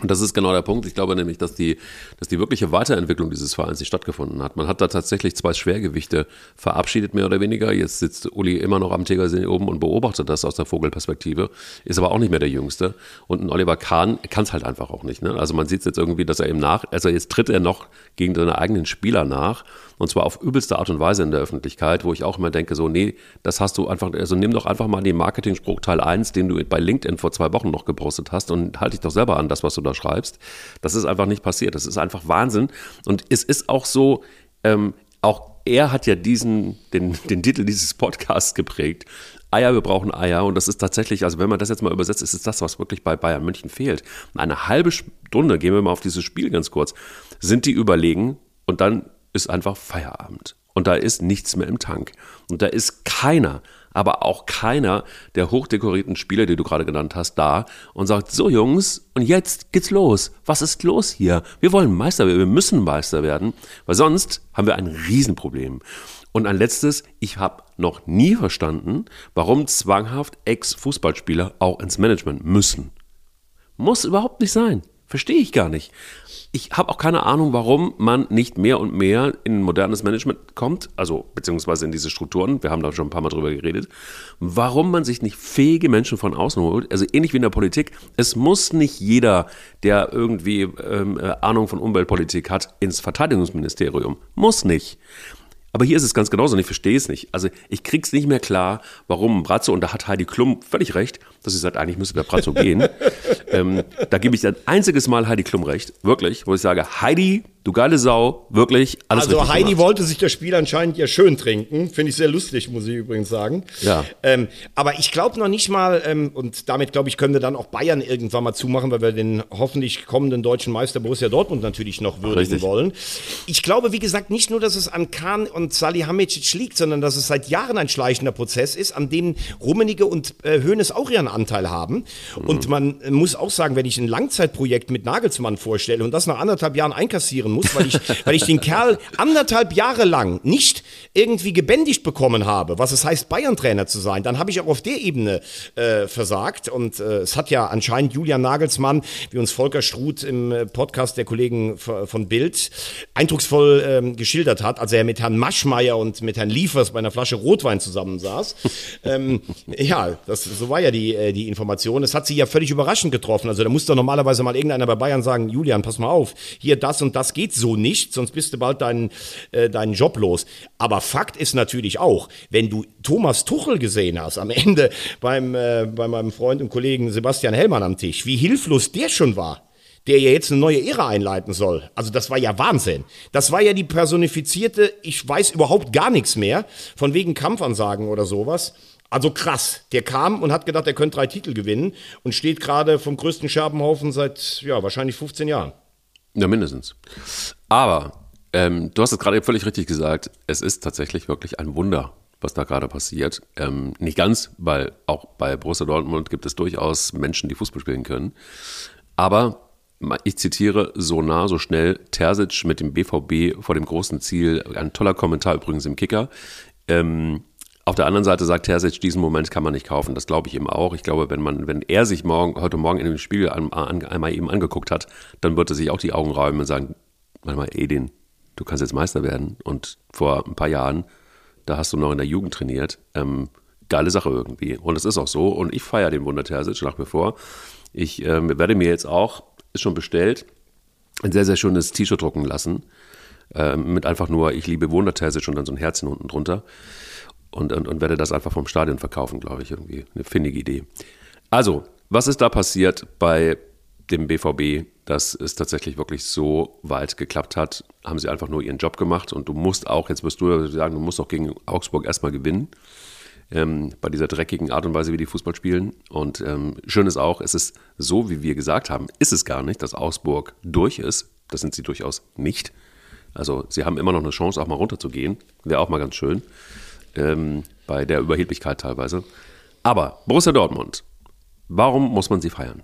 [SPEAKER 1] Und das ist genau der Punkt. Ich glaube nämlich, dass die, dass die wirkliche Weiterentwicklung dieses Vereins nicht stattgefunden hat. Man hat da tatsächlich zwei Schwergewichte verabschiedet, mehr oder weniger. Jetzt sitzt Uli immer noch am Tegersee oben und beobachtet das aus der Vogelperspektive, ist aber auch nicht mehr der Jüngste. Und ein Oliver Kahn kann es halt einfach auch nicht. Ne? Also man sieht jetzt irgendwie, dass er eben nach, also jetzt tritt er noch gegen seine eigenen Spieler nach und zwar auf übelste Art und Weise in der Öffentlichkeit, wo ich auch immer denke, so, nee, das hast du einfach, also nimm doch einfach mal den Marketing-Spruch Teil 1, den du bei LinkedIn vor zwei Wochen noch gepostet hast und halte dich doch selber an das, was du da schreibst. Das ist einfach nicht passiert. Das ist einfach Wahnsinn. Und es ist auch so, ähm, auch er hat ja diesen, den, den Titel dieses Podcasts geprägt. Eier, wir brauchen Eier. Und das ist tatsächlich, also wenn man das jetzt mal übersetzt, ist es das, was wirklich bei Bayern München fehlt. Eine halbe Stunde, gehen wir mal auf dieses Spiel ganz kurz, sind die überlegen und dann ist einfach Feierabend. Und da ist nichts mehr im Tank. Und da ist keiner, aber auch keiner der hochdekorierten Spieler, die du gerade genannt hast, da und sagt, so Jungs, und jetzt geht's los. Was ist los hier? Wir wollen Meister werden, wir müssen Meister werden, weil sonst haben wir ein Riesenproblem. Und ein letztes, ich habe noch nie verstanden, warum zwanghaft Ex-Fußballspieler auch ins Management müssen. Muss überhaupt nicht sein. Verstehe ich gar nicht. Ich habe auch keine Ahnung, warum man nicht mehr und mehr in modernes Management kommt, also beziehungsweise in diese Strukturen. Wir haben da schon ein paar Mal drüber geredet. Warum man sich nicht fähige Menschen von außen holt, also ähnlich wie in der Politik. Es muss nicht jeder, der irgendwie ähm, äh, Ahnung von Umweltpolitik hat, ins Verteidigungsministerium. Muss nicht. Aber hier ist es ganz genauso und ich verstehe es nicht. Also ich krieg's nicht mehr klar, warum Brazzo, und da hat Heidi Klum völlig recht, dass sie sagt, eigentlich müsste der Brazzo gehen. ähm, da gebe ich ein einziges Mal Heidi Klum recht, wirklich, wo ich sage, Heidi, Du geile Sau, wirklich alles
[SPEAKER 2] Also Heidi
[SPEAKER 1] gemacht.
[SPEAKER 2] wollte sich das Spiel anscheinend ja schön trinken. Finde ich sehr lustig, muss ich übrigens sagen.
[SPEAKER 1] Ja.
[SPEAKER 2] Ähm, aber ich glaube noch nicht mal, ähm, und damit glaube ich, können wir dann auch Bayern irgendwann mal zumachen, weil wir den hoffentlich kommenden deutschen Meister Borussia Dortmund natürlich noch würdigen
[SPEAKER 1] Richtig.
[SPEAKER 2] wollen. Ich glaube, wie gesagt, nicht nur, dass es an Kahn und Salihamidzic liegt, sondern dass es seit Jahren ein schleichender Prozess ist, an dem Rummenigge und äh, Hoeneß auch ihren Anteil haben. Und man muss auch sagen, wenn ich ein Langzeitprojekt mit Nagelsmann vorstelle und das nach anderthalb Jahren einkassieren muss, weil ich, weil ich den Kerl anderthalb Jahre lang nicht irgendwie gebändigt bekommen habe, was es heißt, Bayern-Trainer zu sein, dann habe ich auch auf der Ebene äh, versagt. Und äh, es hat ja anscheinend Julian Nagelsmann, wie uns Volker Struth im äh, Podcast der Kollegen von Bild eindrucksvoll ähm, geschildert hat, als er mit Herrn Maschmeyer und mit Herrn Liefers bei einer Flasche Rotwein zusammensaß. ähm, ja, das, so war ja die, äh, die Information. Es hat sie ja völlig überraschend getroffen. Also da muss doch normalerweise mal irgendeiner bei Bayern sagen, Julian, pass mal auf, hier das und das geht so nicht, sonst bist du bald deinen, äh, deinen Job los. Aber Fakt ist natürlich auch, wenn du Thomas Tuchel gesehen hast, am Ende beim, äh, bei meinem Freund und Kollegen Sebastian Hellmann am Tisch, wie hilflos der schon war der ja jetzt eine neue Ära einleiten soll. Also das war ja Wahnsinn. Das war ja die personifizierte, ich weiß überhaupt gar nichts mehr, von wegen Kampfansagen oder sowas. Also krass. Der kam und hat gedacht, er könnte drei Titel gewinnen und steht gerade vom größten Scherbenhaufen seit, ja, wahrscheinlich 15 Jahren.
[SPEAKER 1] Ja, mindestens. Aber ähm, du hast es gerade völlig richtig gesagt. Es ist tatsächlich wirklich ein Wunder, was da gerade passiert. Ähm, nicht ganz, weil auch bei Borussia Dortmund gibt es durchaus Menschen, die Fußball spielen können. Aber ich zitiere so nah, so schnell Terzic mit dem BVB vor dem großen Ziel. Ein toller Kommentar übrigens im Kicker. Ähm, auf der anderen Seite sagt Terzic, diesen Moment kann man nicht kaufen. Das glaube ich ihm auch. Ich glaube, wenn man, wenn er sich morgen, heute Morgen in dem Spiegel einmal eben angeguckt hat, dann wird er sich auch die Augen räumen und sagen, warte mal, Edin, du kannst jetzt Meister werden. Und vor ein paar Jahren, da hast du noch in der Jugend trainiert. Ähm, geile Sache irgendwie. Und es ist auch so. Und ich feiere den Wunder Terzic nach wie vor. Ich ähm, werde mir jetzt auch, ist schon bestellt, ein sehr, sehr schönes T-Shirt drucken lassen. Ähm, mit einfach nur, ich liebe Wunder Terzic und dann so ein Herzchen unten drunter. Und, und, und werde das einfach vom Stadion verkaufen, glaube ich, irgendwie. Eine findige Idee. Also, was ist da passiert bei dem BVB, dass es tatsächlich wirklich so weit geklappt hat? Haben sie einfach nur ihren Job gemacht und du musst auch, jetzt wirst du sagen, du musst auch gegen Augsburg erstmal gewinnen. Ähm, bei dieser dreckigen Art und Weise, wie die Fußball spielen. Und ähm, schön ist auch, es ist so, wie wir gesagt haben, ist es gar nicht, dass Augsburg durch ist. Das sind sie durchaus nicht. Also sie haben immer noch eine Chance, auch mal runterzugehen. Wäre auch mal ganz schön. Ähm, bei der Überheblichkeit teilweise. Aber Borussia Dortmund, warum muss man sie feiern?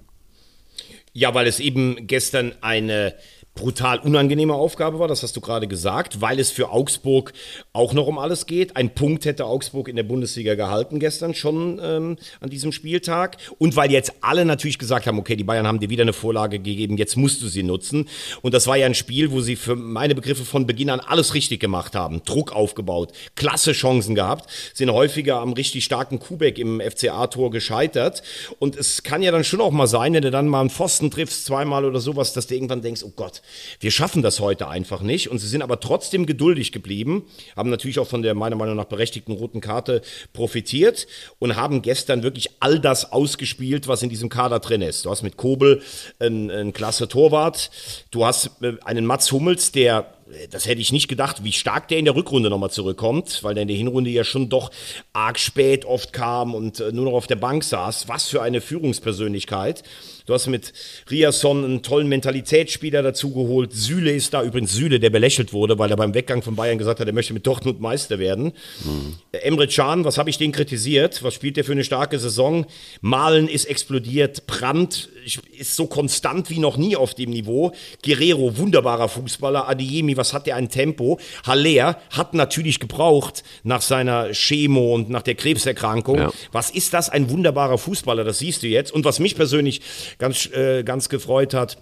[SPEAKER 2] Ja, weil es eben gestern eine brutal unangenehme Aufgabe war, das hast du gerade gesagt, weil es für Augsburg auch noch um alles geht. Ein Punkt hätte Augsburg in der Bundesliga gehalten gestern schon ähm, an diesem Spieltag. Und weil jetzt alle natürlich gesagt haben, okay, die Bayern haben dir wieder eine Vorlage gegeben, jetzt musst du sie nutzen. Und das war ja ein Spiel, wo sie für meine Begriffe von Beginn an alles richtig gemacht haben. Druck aufgebaut, klasse Chancen gehabt, sind häufiger am richtig starken Kubek im FCA-Tor gescheitert. Und es kann ja dann schon auch mal sein, wenn du dann mal einen Pfosten triffst, zweimal oder sowas, dass du irgendwann denkst, oh Gott, wir schaffen das heute einfach nicht. Und sie sind aber trotzdem geduldig geblieben, haben natürlich auch von der meiner Meinung nach berechtigten roten Karte profitiert und haben gestern wirklich all das ausgespielt, was in diesem Kader drin ist. Du hast mit Kobel einen, einen klasse Torwart, du hast äh, einen Mats Hummels, der das hätte ich nicht gedacht, wie stark der in der Rückrunde nochmal zurückkommt, weil der in der Hinrunde ja schon doch arg spät oft kam und äh, nur noch auf der Bank saß. Was für eine Führungspersönlichkeit. Du hast mit Riasson einen tollen Mentalitätsspieler dazu geholt. Süle ist da, übrigens Süle, der belächelt wurde, weil er beim Weggang von Bayern gesagt hat, er möchte mit Dortmund Meister werden. Mhm. Emre Can, was habe ich den kritisiert? Was spielt der für eine starke Saison? Malen ist explodiert. Brandt ist so konstant wie noch nie auf dem Niveau. Guerrero, wunderbarer Fußballer. Adiemi, was hat der ein Tempo? Haller hat natürlich gebraucht nach seiner Chemo und nach der Krebserkrankung. Ja. Was ist das? Ein wunderbarer Fußballer, das siehst du jetzt. Und was mich persönlich ganz, äh, ganz gefreut hat,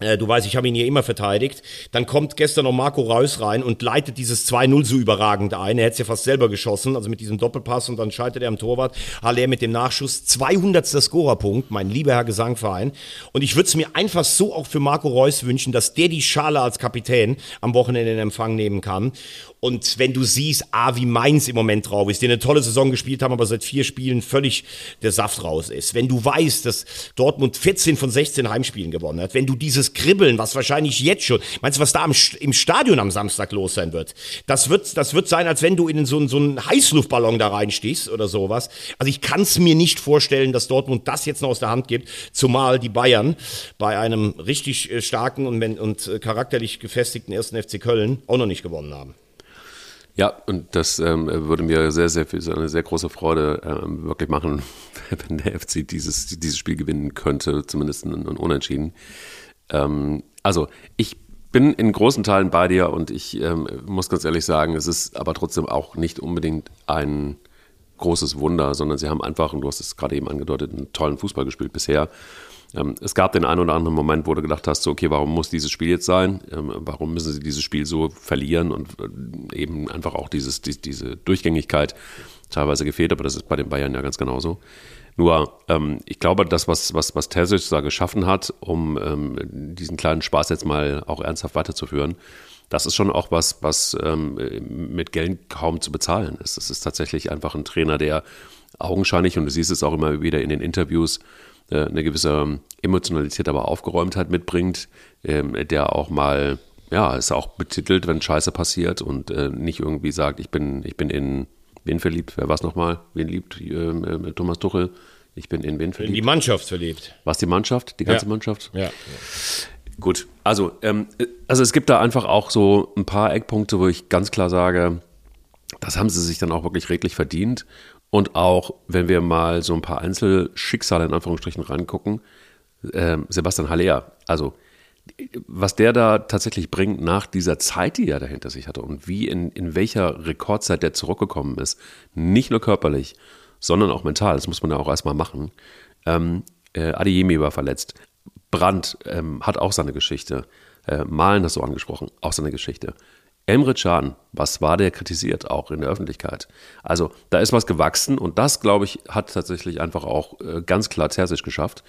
[SPEAKER 2] äh, du weißt, ich habe ihn hier immer verteidigt. Dann kommt gestern noch Marco Reus rein und leitet dieses 2-0 so überragend ein. Er hätte es ja fast selber geschossen, also mit diesem Doppelpass und dann scheitert er am Torwart. Haller mit dem Nachschuss. 200. Scorerpunkt, mein lieber Herr Gesangverein. Und ich würde es mir einfach so auch für Marco Reus wünschen, dass der die Schale als Kapitän am Wochenende in Empfang nehmen kann. Und wenn du siehst, ah, wie Mainz im Moment drauf ist, die eine tolle Saison gespielt haben, aber seit vier Spielen völlig der Saft raus ist. Wenn du weißt, dass Dortmund 14 von 16 Heimspielen gewonnen hat, wenn du dieses Kribbeln, was wahrscheinlich jetzt schon, meinst du, was da im Stadion am Samstag los sein wird? Das wird, das wird sein, als wenn du in so, so einen Heißluftballon da reinstichst oder sowas. Also ich kann es mir nicht vorstellen, dass Dortmund das jetzt noch aus der Hand gibt, zumal die Bayern bei einem richtig äh, starken und, und äh, charakterlich gefestigten ersten FC Köln auch noch nicht gewonnen haben.
[SPEAKER 1] Ja, und das ähm, würde mir sehr, sehr viel, eine sehr große Freude ähm, wirklich machen, wenn der FC dieses, dieses Spiel gewinnen könnte, zumindest ein, Unentschieden. Ähm, also, ich bin in großen Teilen bei dir und ich ähm, muss ganz ehrlich sagen, es ist aber trotzdem auch nicht unbedingt ein großes Wunder, sondern sie haben einfach, und du hast es gerade eben angedeutet, einen tollen Fußball gespielt bisher. Ähm, es gab den einen oder anderen Moment, wo du gedacht hast, so, okay, warum muss dieses Spiel jetzt sein? Ähm, warum müssen sie dieses Spiel so verlieren und äh, eben einfach auch dieses, die, diese Durchgängigkeit teilweise gefehlt, aber das ist bei den Bayern ja ganz genauso. Nur, ähm, ich glaube, das, was, was, was Terzic da geschaffen hat, um ähm, diesen kleinen Spaß jetzt mal auch ernsthaft weiterzuführen, das ist schon auch was, was ähm, mit Geld kaum zu bezahlen ist. Das ist tatsächlich einfach ein Trainer, der augenscheinlich, und du siehst es auch immer wieder in den Interviews, äh, eine gewisse Emotionalität, aber Aufgeräumtheit mitbringt, ähm, der auch mal, ja, ist auch betitelt, wenn Scheiße passiert und äh, nicht irgendwie sagt, ich bin, ich bin in wen verliebt? Wer war es nochmal? Wen liebt ähm, äh, Thomas Tuchel? Ich bin in wen verliebt? In
[SPEAKER 2] die Mannschaft verliebt.
[SPEAKER 1] Was die Mannschaft? Die ganze
[SPEAKER 2] ja.
[SPEAKER 1] Mannschaft?
[SPEAKER 2] Ja.
[SPEAKER 1] Gut, also, ähm, also es gibt da einfach auch so ein paar Eckpunkte, wo ich ganz klar sage, das haben sie sich dann auch wirklich redlich verdient. Und auch, wenn wir mal so ein paar Einzelschicksale in Anführungsstrichen reingucken, äh, Sebastian Haller, also was der da tatsächlich bringt nach dieser Zeit, die er dahinter sich hatte und wie in, in welcher Rekordzeit der zurückgekommen ist, nicht nur körperlich, sondern auch mental, das muss man ja auch erstmal machen. Ähm, äh, Adeyemi war verletzt. Brandt ähm, hat auch seine Geschichte. Äh, Malen hast du angesprochen, auch seine Geschichte. Emre Can, was war der kritisiert, auch in der Öffentlichkeit? Also da ist was gewachsen und das, glaube ich, hat tatsächlich einfach auch äh, ganz klar Terzic geschafft.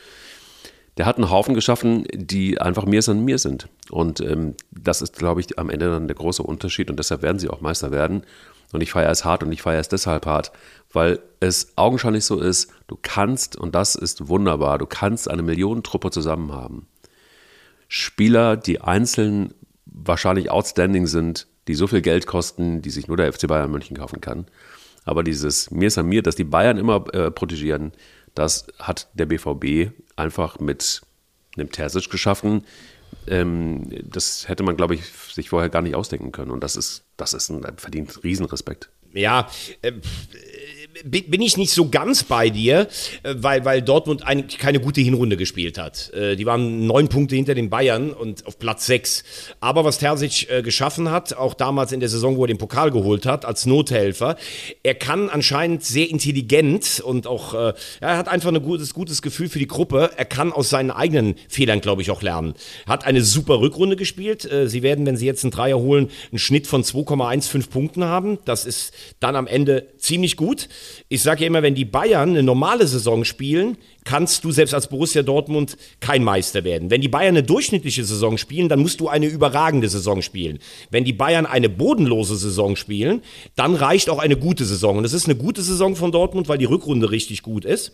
[SPEAKER 1] Der hat einen Haufen geschaffen, die einfach mir an mir sind. Und ähm, das ist, glaube ich, am Ende dann der große Unterschied und deshalb werden sie auch Meister werden. Und ich feiere es hart und ich feiere es deshalb hart, weil es augenscheinlich so ist, du kannst, und das ist wunderbar, du kannst eine Millionentruppe zusammen haben. Spieler, die einzeln wahrscheinlich outstanding sind, die so viel Geld kosten, die sich nur der FC Bayern München kaufen kann. Aber dieses Mir ist an mir, dass die Bayern immer äh, protegieren, das hat der BVB einfach mit einem Terzic geschaffen. Ähm, das hätte man, glaube ich, sich vorher gar nicht ausdenken können. Und das ist, das ist ein verdient Riesenrespekt.
[SPEAKER 2] Ja, äh, bin ich nicht so ganz bei dir, äh, weil, weil Dortmund eigentlich keine gute Hinrunde gespielt hat. Äh, die waren neun Punkte hinter den Bayern und auf Platz sechs. Aber was Terzic äh, geschaffen hat, auch damals in der Saison, wo er den Pokal geholt hat, als Nothelfer, er kann anscheinend sehr intelligent und auch, er hat einfach ein gutes, gutes Gefühl für die Gruppe. Er kann aus seinen eigenen Fehlern, glaube ich, auch lernen. Hat eine super Rückrunde gespielt. Sie werden, wenn sie jetzt einen Dreier holen, einen Schnitt von 2,15 Punkten haben. Das ist dann am Ende ziemlich gut. Ich sage ja immer, wenn die Bayern eine normale Saison spielen, kannst du selbst als Borussia Dortmund kein Meister werden. Wenn die Bayern eine durchschnittliche Saison spielen, dann musst du eine überragende Saison spielen. Wenn die Bayern eine bodenlose Saison spielen, dann reicht auch eine gute Saison. Und es ist eine gute Saison von Dortmund, weil die Rückrunde richtig gut ist.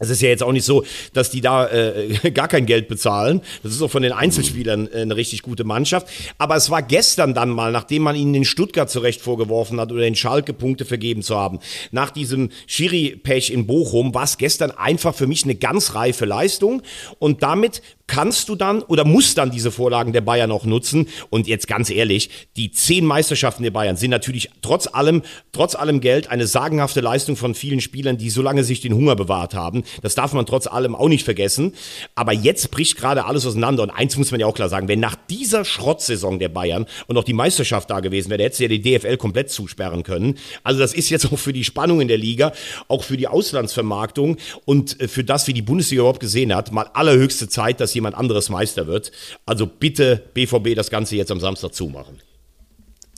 [SPEAKER 2] Es ist ja jetzt auch nicht so, dass die da äh, gar kein Geld bezahlen. Das ist auch von den Einzelspielern äh, eine richtig gute Mannschaft. Aber es war gestern dann mal, nachdem man ihnen in Stuttgart zurecht vorgeworfen hat oder in Schalke Punkte vergeben zu haben, nach diesem Schiri-Pech in Bochum, war es gestern einfach für mich eine ganz reife Leistung. Und damit kannst du dann oder musst dann diese Vorlagen der Bayern auch nutzen. Und jetzt ganz ehrlich, die zehn Meisterschaften der Bayern sind natürlich trotz allem, trotz allem Geld eine sagenhafte Leistung von vielen Spielern, die so lange sich den Hunger bewahrt haben. Das darf man trotz allem auch nicht vergessen. Aber jetzt bricht gerade alles auseinander. Und eins muss man ja auch klar sagen, wenn nach dieser Schrottsaison der Bayern und noch die Meisterschaft da gewesen wäre, hätte sie ja die DFL komplett zusperren können. Also das ist jetzt auch für die Spannung in der Liga, auch für die Auslandsvermarktung und äh, für das, wie die Bundesliga überhaupt gesehen hat, mal allerhöchste Zeit, dass jemand anderes Meister wird. Also bitte BVB das Ganze jetzt am Samstag zumachen.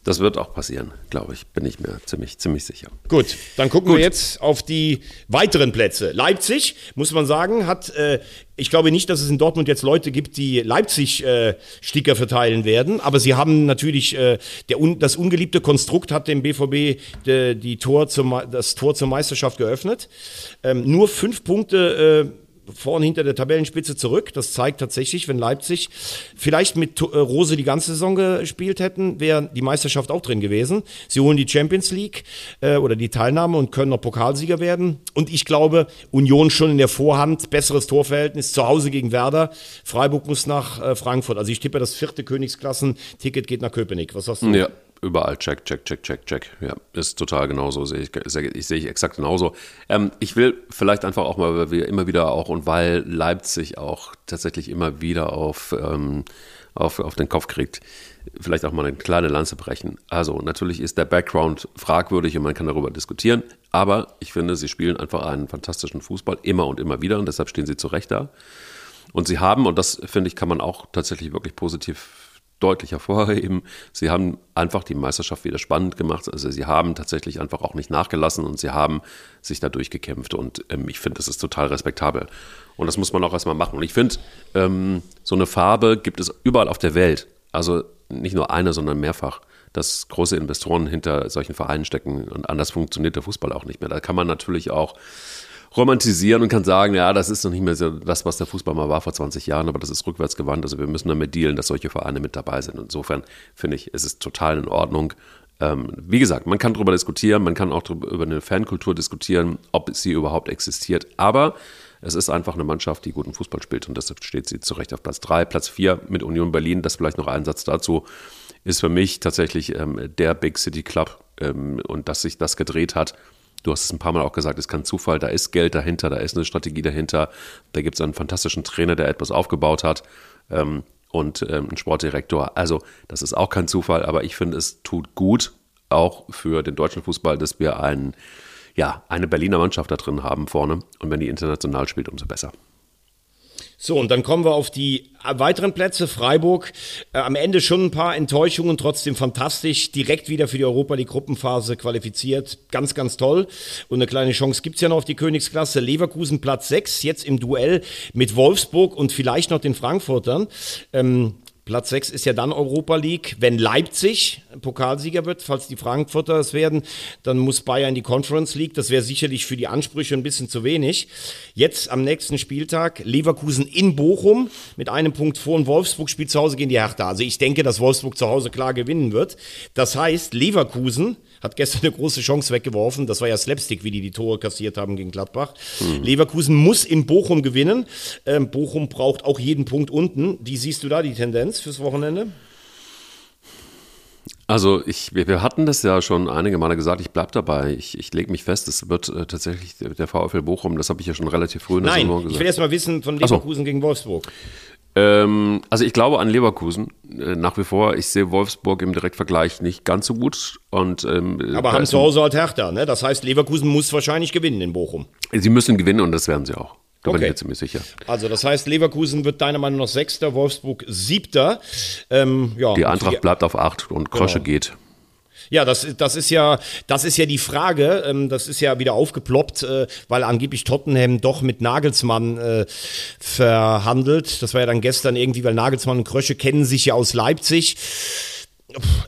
[SPEAKER 1] Das wird auch passieren, glaube ich, bin ich mir ziemlich, ziemlich sicher.
[SPEAKER 2] Gut, dann gucken Gut. wir jetzt auf die weiteren Plätze. Leipzig, muss man sagen, hat, äh, ich glaube nicht, dass es in Dortmund jetzt Leute gibt, die Leipzig-Sticker äh, verteilen werden, aber sie haben natürlich, äh, der, un, das ungeliebte Konstrukt hat dem BVB de, die Tor zum, das Tor zur Meisterschaft geöffnet. Ähm, nur fünf Punkte äh, vorn hinter der Tabellenspitze zurück. Das zeigt tatsächlich, wenn Leipzig vielleicht mit äh, Rose die ganze Saison gespielt hätten, wäre die Meisterschaft auch drin gewesen. Sie holen die Champions League äh, oder die Teilnahme und können noch Pokalsieger werden. Und ich glaube, Union schon in der Vorhand, besseres Torverhältnis, zu Hause gegen Werder. Freiburg muss nach äh, Frankfurt. Also ich tippe, das vierte Königsklassen-Ticket geht nach Köpenick. Was sagst du?
[SPEAKER 1] Ja, überall check, check, check, check, check. Ja, ist total genauso, sehe ich, ich sehe ich exakt genauso. Ähm, ich will vielleicht einfach auch mal, weil wir immer wieder auch und weil Leipzig auch tatsächlich immer wieder auf, ähm, auf, auf den Kopf kriegt, vielleicht auch mal eine kleine Lanze brechen. Also natürlich ist der Background fragwürdig und man kann darüber diskutieren, aber ich finde, sie spielen einfach einen fantastischen Fußball immer und immer wieder und deshalb stehen sie zu Recht da. Und sie haben, und das finde ich, kann man auch tatsächlich wirklich positiv deutlich hervorheben. Sie haben einfach die Meisterschaft wieder spannend gemacht. Also sie haben tatsächlich einfach auch nicht nachgelassen und sie haben sich da durchgekämpft. Und ähm, ich finde, das ist total respektabel. Und das muss man auch erstmal machen. Und ich finde, ähm, so eine Farbe gibt es überall auf der Welt. Also nicht nur eine, sondern mehrfach dass große Investoren hinter solchen Vereinen stecken und anders funktioniert der Fußball auch nicht mehr. Da kann man natürlich auch romantisieren und kann sagen, ja, das ist noch nicht mehr so das, was der Fußball mal war vor 20 Jahren, aber das ist rückwärts gewandt. Also wir müssen damit dealen, dass solche Vereine mit dabei sind. Insofern finde ich, es ist total in Ordnung. Ähm, wie gesagt, man kann darüber diskutieren, man kann auch über eine Fankultur diskutieren, ob sie überhaupt existiert. Aber es ist einfach eine Mannschaft, die guten Fußball spielt und deshalb steht sie zu Recht auf Platz 3. Platz 4 mit Union Berlin, das vielleicht noch ein Satz dazu, ist für mich tatsächlich ähm, der Big City Club ähm, und dass sich das gedreht hat Du hast es ein paar Mal auch gesagt, es ist kein Zufall, da ist Geld dahinter, da ist eine Strategie dahinter, da gibt es einen fantastischen Trainer, der etwas aufgebaut hat ähm, und ähm, einen Sportdirektor. Also das ist auch kein Zufall, aber ich finde, es tut gut, auch für den deutschen Fußball, dass wir einen, ja, eine Berliner Mannschaft da drin haben vorne und wenn die international spielt, umso besser.
[SPEAKER 2] So, und dann kommen wir auf die weiteren Plätze. Freiburg, äh, am Ende schon ein paar Enttäuschungen, trotzdem fantastisch. Direkt wieder für die Europa die Gruppenphase qualifiziert. Ganz, ganz toll. Und eine kleine Chance gibt's ja noch auf die Königsklasse. Leverkusen Platz 6, jetzt im Duell mit Wolfsburg und vielleicht noch den Frankfurtern. Ähm, Platz 6 ist ja dann Europa League. Wenn Leipzig Pokalsieger wird, falls die Frankfurter es werden, dann muss Bayern in die Conference League. Das wäre sicherlich für die Ansprüche ein bisschen zu wenig. Jetzt am nächsten Spieltag Leverkusen in Bochum mit einem Punkt vor und Wolfsburg spielt zu Hause gegen die Hertha. Also ich denke, dass Wolfsburg zu Hause klar gewinnen wird. Das heißt, Leverkusen hat gestern eine große Chance weggeworfen. Das war ja Slapstick, wie die die Tore kassiert haben gegen Gladbach. Mhm. Leverkusen muss in Bochum gewinnen. Ähm, Bochum braucht auch jeden Punkt unten. Wie siehst du da die Tendenz fürs Wochenende?
[SPEAKER 1] Also ich, wir, hatten das ja schon einige Male gesagt, ich bleibe dabei. Ich, ich lege mich fest, es wird äh, tatsächlich der VfL Bochum, das habe ich ja schon relativ früh in der
[SPEAKER 2] Nein, Saison gesagt. ich will erst mal wissen von Leverkusen so. gegen Wolfsburg.
[SPEAKER 1] Ähm, also ich glaube an Leverkusen äh, nach wie vor. Ich sehe Wolfsburg im Direktvergleich nicht ganz so gut. Und, ähm,
[SPEAKER 2] Aber haben zu Hause halt Hertha, ne? Das heißt, Leverkusen muss wahrscheinlich gewinnen in Bochum.
[SPEAKER 1] Sie müssen gewinnen und das werden sie auch. Da okay. bin ich mir ziemlich sicher.
[SPEAKER 2] Also das heißt, Leverkusen wird deiner Meinung nach Sechster, Wolfsburg Siebter.
[SPEAKER 1] Ähm, ja, die Eintracht bleibt auf Acht und Krosche genau. geht.
[SPEAKER 2] Ja, das, das, ist ja, das ist ja die Frage. Ähm, das ist ja wieder aufgeploppt, äh, weil angeblich Tottenham doch mit Nagelsmann äh, verhandelt. Das war ja dann gestern irgendwie, weil Nagelsmann und Krösche kennen sich ja aus Leipzig.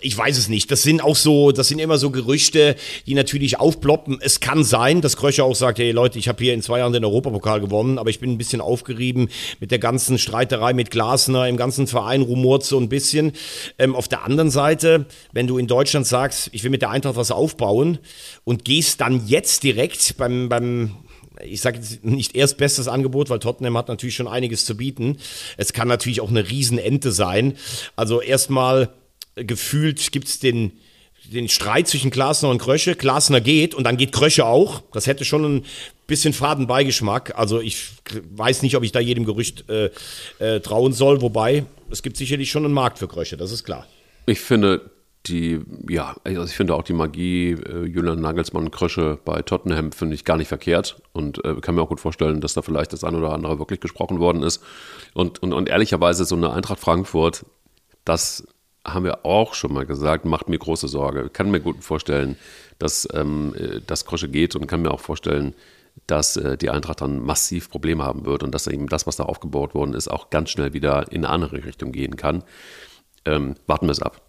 [SPEAKER 2] Ich weiß es nicht. Das sind auch so, das sind immer so Gerüchte, die natürlich aufploppen. Es kann sein, dass Kröcher auch sagt, hey Leute, ich habe hier in zwei Jahren den Europapokal gewonnen, aber ich bin ein bisschen aufgerieben mit der ganzen Streiterei mit Glasner, im ganzen Verein rumort so ein bisschen. Ähm, auf der anderen Seite, wenn du in Deutschland sagst, ich will mit der Eintracht was aufbauen und gehst dann jetzt direkt beim, beim ich sage jetzt nicht erst bestes Angebot, weil Tottenham hat natürlich schon einiges zu bieten. Es kann natürlich auch eine Riesenente sein. Also erstmal gefühlt gibt es den, den Streit zwischen Glasner und Krösche. Glasner geht und dann geht Krösche auch. Das hätte schon ein bisschen faden Beigeschmack. Also ich weiß nicht, ob ich da jedem Gerücht äh, äh, trauen soll. Wobei, es gibt sicherlich schon einen Markt für Krösche, das ist klar.
[SPEAKER 1] Ich finde die, ja, also ich finde auch die Magie äh, Julian Nagelsmann Krösche bei Tottenham finde ich gar nicht verkehrt und äh, kann mir auch gut vorstellen, dass da vielleicht das ein oder andere wirklich gesprochen worden ist. Und, und, und ehrlicherweise so eine Eintracht Frankfurt, das haben wir auch schon mal gesagt, macht mir große Sorge. Ich kann mir gut vorstellen, dass ähm, das Krosche geht und kann mir auch vorstellen, dass äh, die Eintracht dann massiv Probleme haben wird und dass eben das, was da aufgebaut worden ist, auch ganz schnell wieder in eine andere Richtung gehen kann. Ähm, warten wir es ab.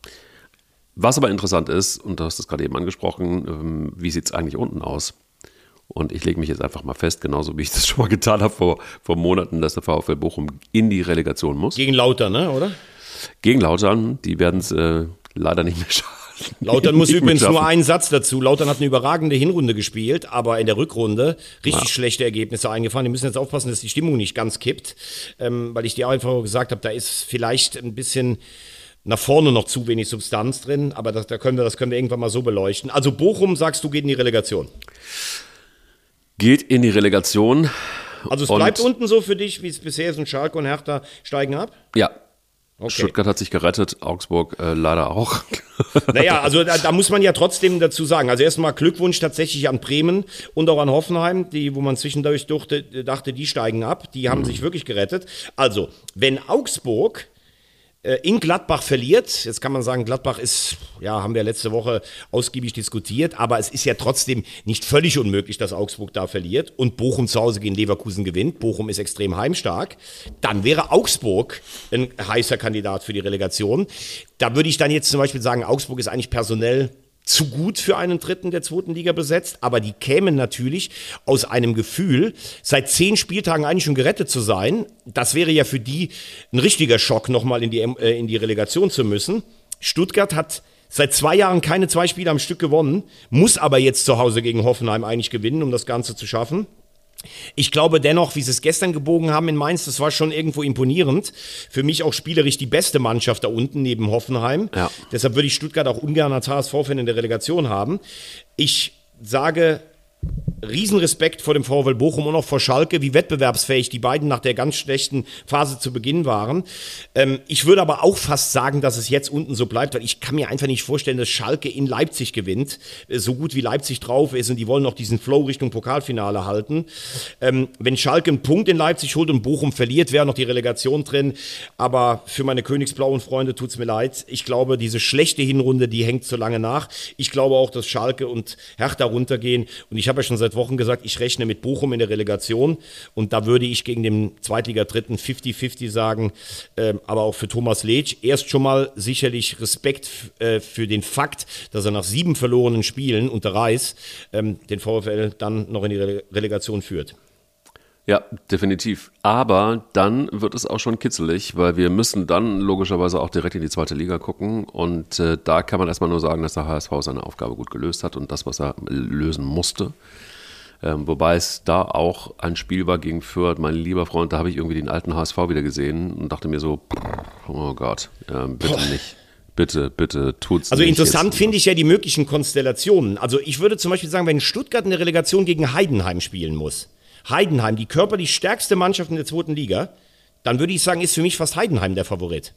[SPEAKER 1] Was aber interessant ist, und du hast es gerade eben angesprochen, ähm, wie sieht es eigentlich unten aus? Und ich lege mich jetzt einfach mal fest, genauso wie ich das schon mal getan habe vor, vor Monaten, dass der VfL Bochum in die Relegation muss.
[SPEAKER 2] Gegen Lauter, ne, oder?
[SPEAKER 1] Gegen Lautern, die werden es äh, leider nicht mehr schaffen.
[SPEAKER 2] Lautern muss übrigens nur einen Satz dazu. Lautern hat eine überragende Hinrunde gespielt, aber in der Rückrunde richtig ja. schlechte Ergebnisse eingefahren. Die müssen jetzt aufpassen, dass die Stimmung nicht ganz kippt, ähm, weil ich dir einfach gesagt habe, da ist vielleicht ein bisschen nach vorne noch zu wenig Substanz drin, aber das, da können wir, das können wir irgendwann mal so beleuchten. Also Bochum, sagst du, geht in die Relegation?
[SPEAKER 1] Geht in die Relegation.
[SPEAKER 2] Also es bleibt unten so für dich, wie es bisher ist und Schalke und Hertha steigen ab?
[SPEAKER 1] Ja, Okay. Stuttgart hat sich gerettet, Augsburg äh, leider auch.
[SPEAKER 2] Naja, also da, da, muss man ja trotzdem dazu sagen. Also erstmal Glückwunsch tatsächlich an Bremen und auch an Hoffenheim, die, wo man zwischendurch dachte, dachte die steigen ab. Die haben mhm. sich wirklich gerettet. Also, wenn Augsburg in Gladbach verliert. Jetzt kann man sagen, Gladbach ist, ja, haben wir letzte Woche ausgiebig diskutiert, aber es ist ja trotzdem nicht völlig unmöglich, dass Augsburg da verliert und Bochum zu Hause gegen Leverkusen gewinnt. Bochum ist extrem heimstark. Dann wäre Augsburg ein heißer Kandidat für die Relegation. Da würde ich dann jetzt zum Beispiel sagen, Augsburg ist eigentlich personell zu gut für einen Dritten der zweiten Liga besetzt, aber die kämen natürlich aus einem Gefühl, seit zehn Spieltagen eigentlich schon gerettet zu sein. Das wäre ja für die ein richtiger Schock, nochmal in die, äh, in die Relegation zu müssen. Stuttgart hat seit zwei Jahren keine zwei Spiele am Stück gewonnen, muss aber jetzt zu Hause gegen Hoffenheim eigentlich gewinnen, um das Ganze zu schaffen. Ich glaube dennoch, wie sie es gestern gebogen haben in Mainz, das war schon irgendwo imponierend. Für mich auch spielerisch die beste Mannschaft da unten neben Hoffenheim. Ja. Deshalb würde ich Stuttgart auch ungern als HSV-Fan in der Relegation haben. Ich sage Riesenrespekt vor dem VfL Bochum und auch vor Schalke, wie wettbewerbsfähig die beiden nach der ganz schlechten Phase zu Beginn waren. Ähm, ich würde aber auch fast sagen, dass es jetzt unten so bleibt, weil ich kann mir einfach nicht vorstellen, dass Schalke in Leipzig gewinnt, äh, so gut wie Leipzig drauf ist und die wollen noch diesen Flow Richtung Pokalfinale halten. Ähm, wenn Schalke einen Punkt in Leipzig holt und Bochum verliert, wäre noch die Relegation drin. Aber für meine Königsblauen Freunde tut es mir leid. Ich glaube, diese schlechte Hinrunde, die hängt zu lange nach. Ich glaube auch, dass Schalke und Hertha runtergehen. Und ich habe ja schon seit Wochen gesagt, ich rechne mit Bochum in der Relegation und da würde ich gegen den Zweitliga-Dritten 50-50 sagen, äh, aber auch für Thomas Letsch. Erst schon mal sicherlich Respekt äh, für den Fakt, dass er nach sieben verlorenen Spielen unter Reis ähm, den VfL dann noch in die Re Relegation führt.
[SPEAKER 1] Ja, definitiv. Aber dann wird es auch schon kitzelig, weil wir müssen dann logischerweise auch direkt in die zweite Liga gucken. Und äh, da kann man erstmal nur sagen, dass der HSV seine Aufgabe gut gelöst hat und das, was er lösen musste. Ähm, wobei es da auch ein Spiel war gegen Fürth, mein lieber Freund, da habe ich irgendwie den alten HSV wieder gesehen und dachte mir so, oh Gott, ähm, bitte Boah. nicht. Bitte, bitte, tut's
[SPEAKER 2] Also interessant finde ich ja die möglichen Konstellationen. Also ich würde zum Beispiel sagen, wenn Stuttgart in der Relegation gegen Heidenheim spielen muss, Heidenheim, die körperlich stärkste Mannschaft in der zweiten Liga, dann würde ich sagen, ist für mich fast Heidenheim der Favorit.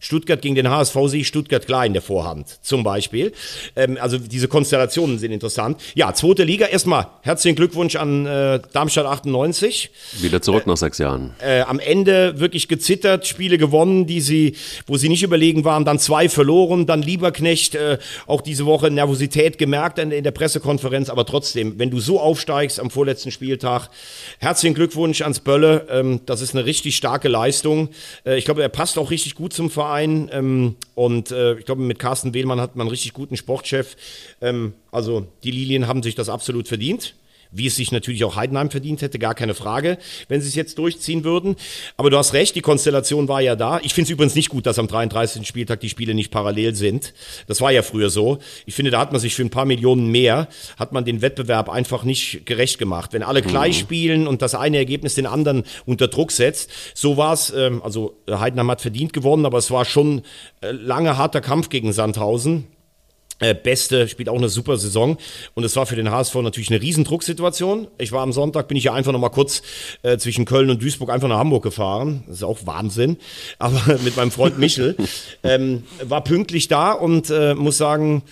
[SPEAKER 2] Stuttgart gegen den HSV sehe ich Stuttgart klar in der Vorhand, zum Beispiel. Ähm, also diese Konstellationen sind interessant. Ja, zweite Liga. Erstmal herzlichen Glückwunsch an äh, Darmstadt 98.
[SPEAKER 1] Wieder zurück äh, nach sechs Jahren.
[SPEAKER 2] Äh, am Ende wirklich gezittert, Spiele gewonnen, die sie, wo sie nicht überlegen waren, dann zwei verloren, dann Lieberknecht äh, auch diese Woche Nervosität gemerkt in, in der Pressekonferenz, aber trotzdem, wenn du so aufsteigst am vorletzten Spieltag, herzlichen Glückwunsch ans Bölle. Ähm, das ist eine richtig starke Leistung. Äh, ich glaube, er passt auch richtig gut zum Verein Verein. Ähm, und äh, ich glaube, mit Carsten Wehlmann hat man einen richtig guten Sportchef. Ähm, also die Lilien haben sich das absolut verdient wie es sich natürlich auch Heidenheim verdient hätte, gar keine Frage, wenn sie es jetzt durchziehen würden. Aber du hast recht, die Konstellation war ja da. Ich finde es übrigens nicht gut, dass am 33. Spieltag die Spiele nicht parallel sind. Das war ja früher so. Ich finde, da hat man sich für ein paar Millionen mehr, hat man den Wettbewerb einfach nicht gerecht gemacht. Wenn alle gleich mhm. spielen und das eine Ergebnis den anderen unter Druck setzt, so war es, ähm, also Heidenheim hat verdient gewonnen, aber es war schon äh, lange harter Kampf gegen Sandhausen. Äh, Beste spielt auch eine super Saison und es war für den HSV natürlich eine Riesendrucksituation. Ich war am Sonntag, bin ich ja einfach noch mal kurz äh, zwischen Köln und Duisburg einfach nach Hamburg gefahren. Das ist auch Wahnsinn. Aber mit meinem Freund Michel ähm, war pünktlich da und äh, muss sagen,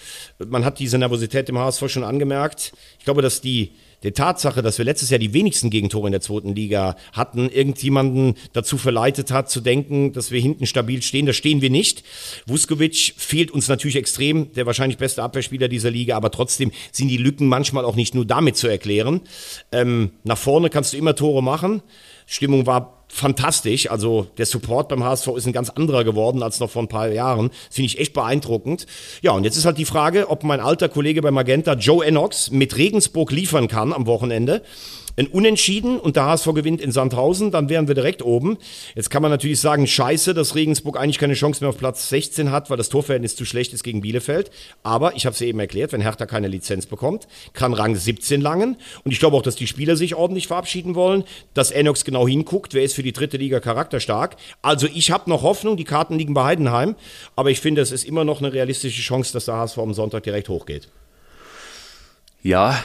[SPEAKER 2] man hat diese Nervosität im HSV schon angemerkt. Ich glaube, dass die der Tatsache, dass wir letztes Jahr die wenigsten Gegentore in der zweiten Liga hatten, irgendjemanden dazu verleitet hat, zu denken, dass wir hinten stabil stehen. Da stehen wir nicht. Vuskovic fehlt uns natürlich extrem, der wahrscheinlich beste Abwehrspieler dieser Liga, aber trotzdem sind die Lücken manchmal auch nicht nur damit zu erklären. Ähm, nach vorne kannst du immer Tore machen. Stimmung war fantastisch. Also der Support beim HSV ist ein ganz anderer geworden als noch vor ein paar Jahren. Das finde ich echt beeindruckend. Ja, und jetzt ist halt die Frage, ob mein alter Kollege bei Magenta, Joe Enox, mit Regensburg liefern kann am Wochenende ein Unentschieden und der HSV gewinnt in Sandhausen, dann wären wir direkt oben. Jetzt kann man natürlich sagen, scheiße, dass Regensburg eigentlich keine Chance mehr auf Platz 16 hat, weil das Torverhältnis zu schlecht ist gegen Bielefeld. Aber ich habe es eben erklärt, wenn Hertha keine Lizenz bekommt, kann Rang 17 langen. Und ich glaube auch, dass die Spieler sich ordentlich verabschieden wollen, dass Enox genau hinguckt, wer ist für die dritte Liga charakterstark. Also ich habe noch Hoffnung, die Karten liegen bei Heidenheim, aber ich finde, es ist immer noch eine realistische Chance, dass der HSV am Sonntag direkt hochgeht.
[SPEAKER 1] Ja,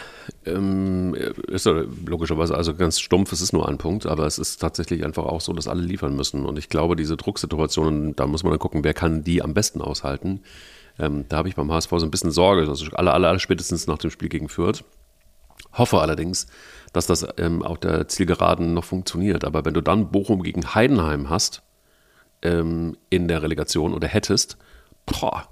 [SPEAKER 1] ähm, ist logischerweise also ganz stumpf, es ist nur ein Punkt, aber es ist tatsächlich einfach auch so, dass alle liefern müssen. Und ich glaube, diese Drucksituationen, da muss man dann gucken, wer kann die am besten aushalten. Ähm, da habe ich beim HSV so ein bisschen Sorge, also alle, alle, alle spätestens nach dem Spiel gegen Fürth. Hoffe allerdings, dass das ähm, auf der Zielgeraden noch funktioniert. Aber wenn du dann Bochum gegen Heidenheim hast ähm, in der Relegation oder hättest, boah,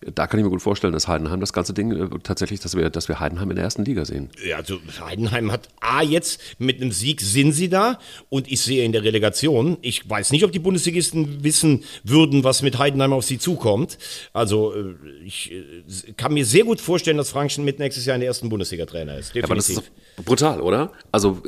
[SPEAKER 1] da kann ich mir gut vorstellen, dass Heidenheim das ganze Ding äh, tatsächlich, dass wir, dass wir Heidenheim in der ersten Liga sehen.
[SPEAKER 2] Ja, also Heidenheim hat A jetzt mit einem Sieg sind sie da und ich sehe in der Relegation, ich weiß nicht, ob die Bundesligisten wissen würden, was mit Heidenheim auf sie zukommt. Also äh, ich äh, kann mir sehr gut vorstellen, dass Frank mit nächstes Jahr in der ersten Bundesliga-Trainer ist.
[SPEAKER 1] Definitiv. Ja, aber das ist brutal, oder? Also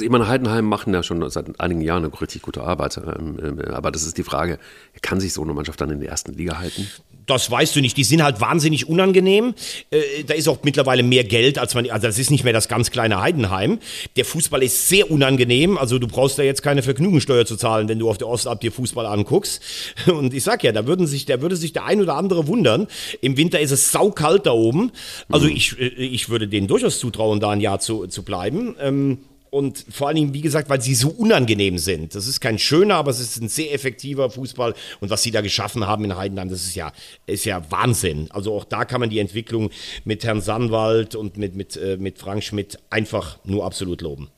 [SPEAKER 1] ich meine, Heidenheim machen ja schon seit einigen Jahren eine richtig gute Arbeit. Ähm, aber das ist die Frage, kann sich so eine Mannschaft dann in der ersten Liga halten?
[SPEAKER 2] Das weißt du nicht. Die sind halt wahnsinnig unangenehm. Äh, da ist auch mittlerweile mehr Geld, als man, also das ist nicht mehr das ganz kleine Heidenheim. Der Fußball ist sehr unangenehm. Also du brauchst da jetzt keine Vergnügungssteuer zu zahlen, wenn du auf der Ostalb dir Fußball anguckst. Und ich sag ja, da würden sich, da würde sich der ein oder andere wundern. Im Winter ist es saukalt da oben. Also mhm. ich, äh, ich würde denen durchaus zutrauen, da ein Jahr zu, zu bleiben. Ähm, und vor allen Dingen, wie gesagt, weil sie so unangenehm sind. Das ist kein schöner, aber es ist ein sehr effektiver Fußball. Und was sie da geschaffen haben in Heidenheim, das ist ja, ist ja Wahnsinn. Also auch da kann man die Entwicklung mit Herrn Sandwald und mit, mit, äh, mit Frank Schmidt einfach nur absolut loben.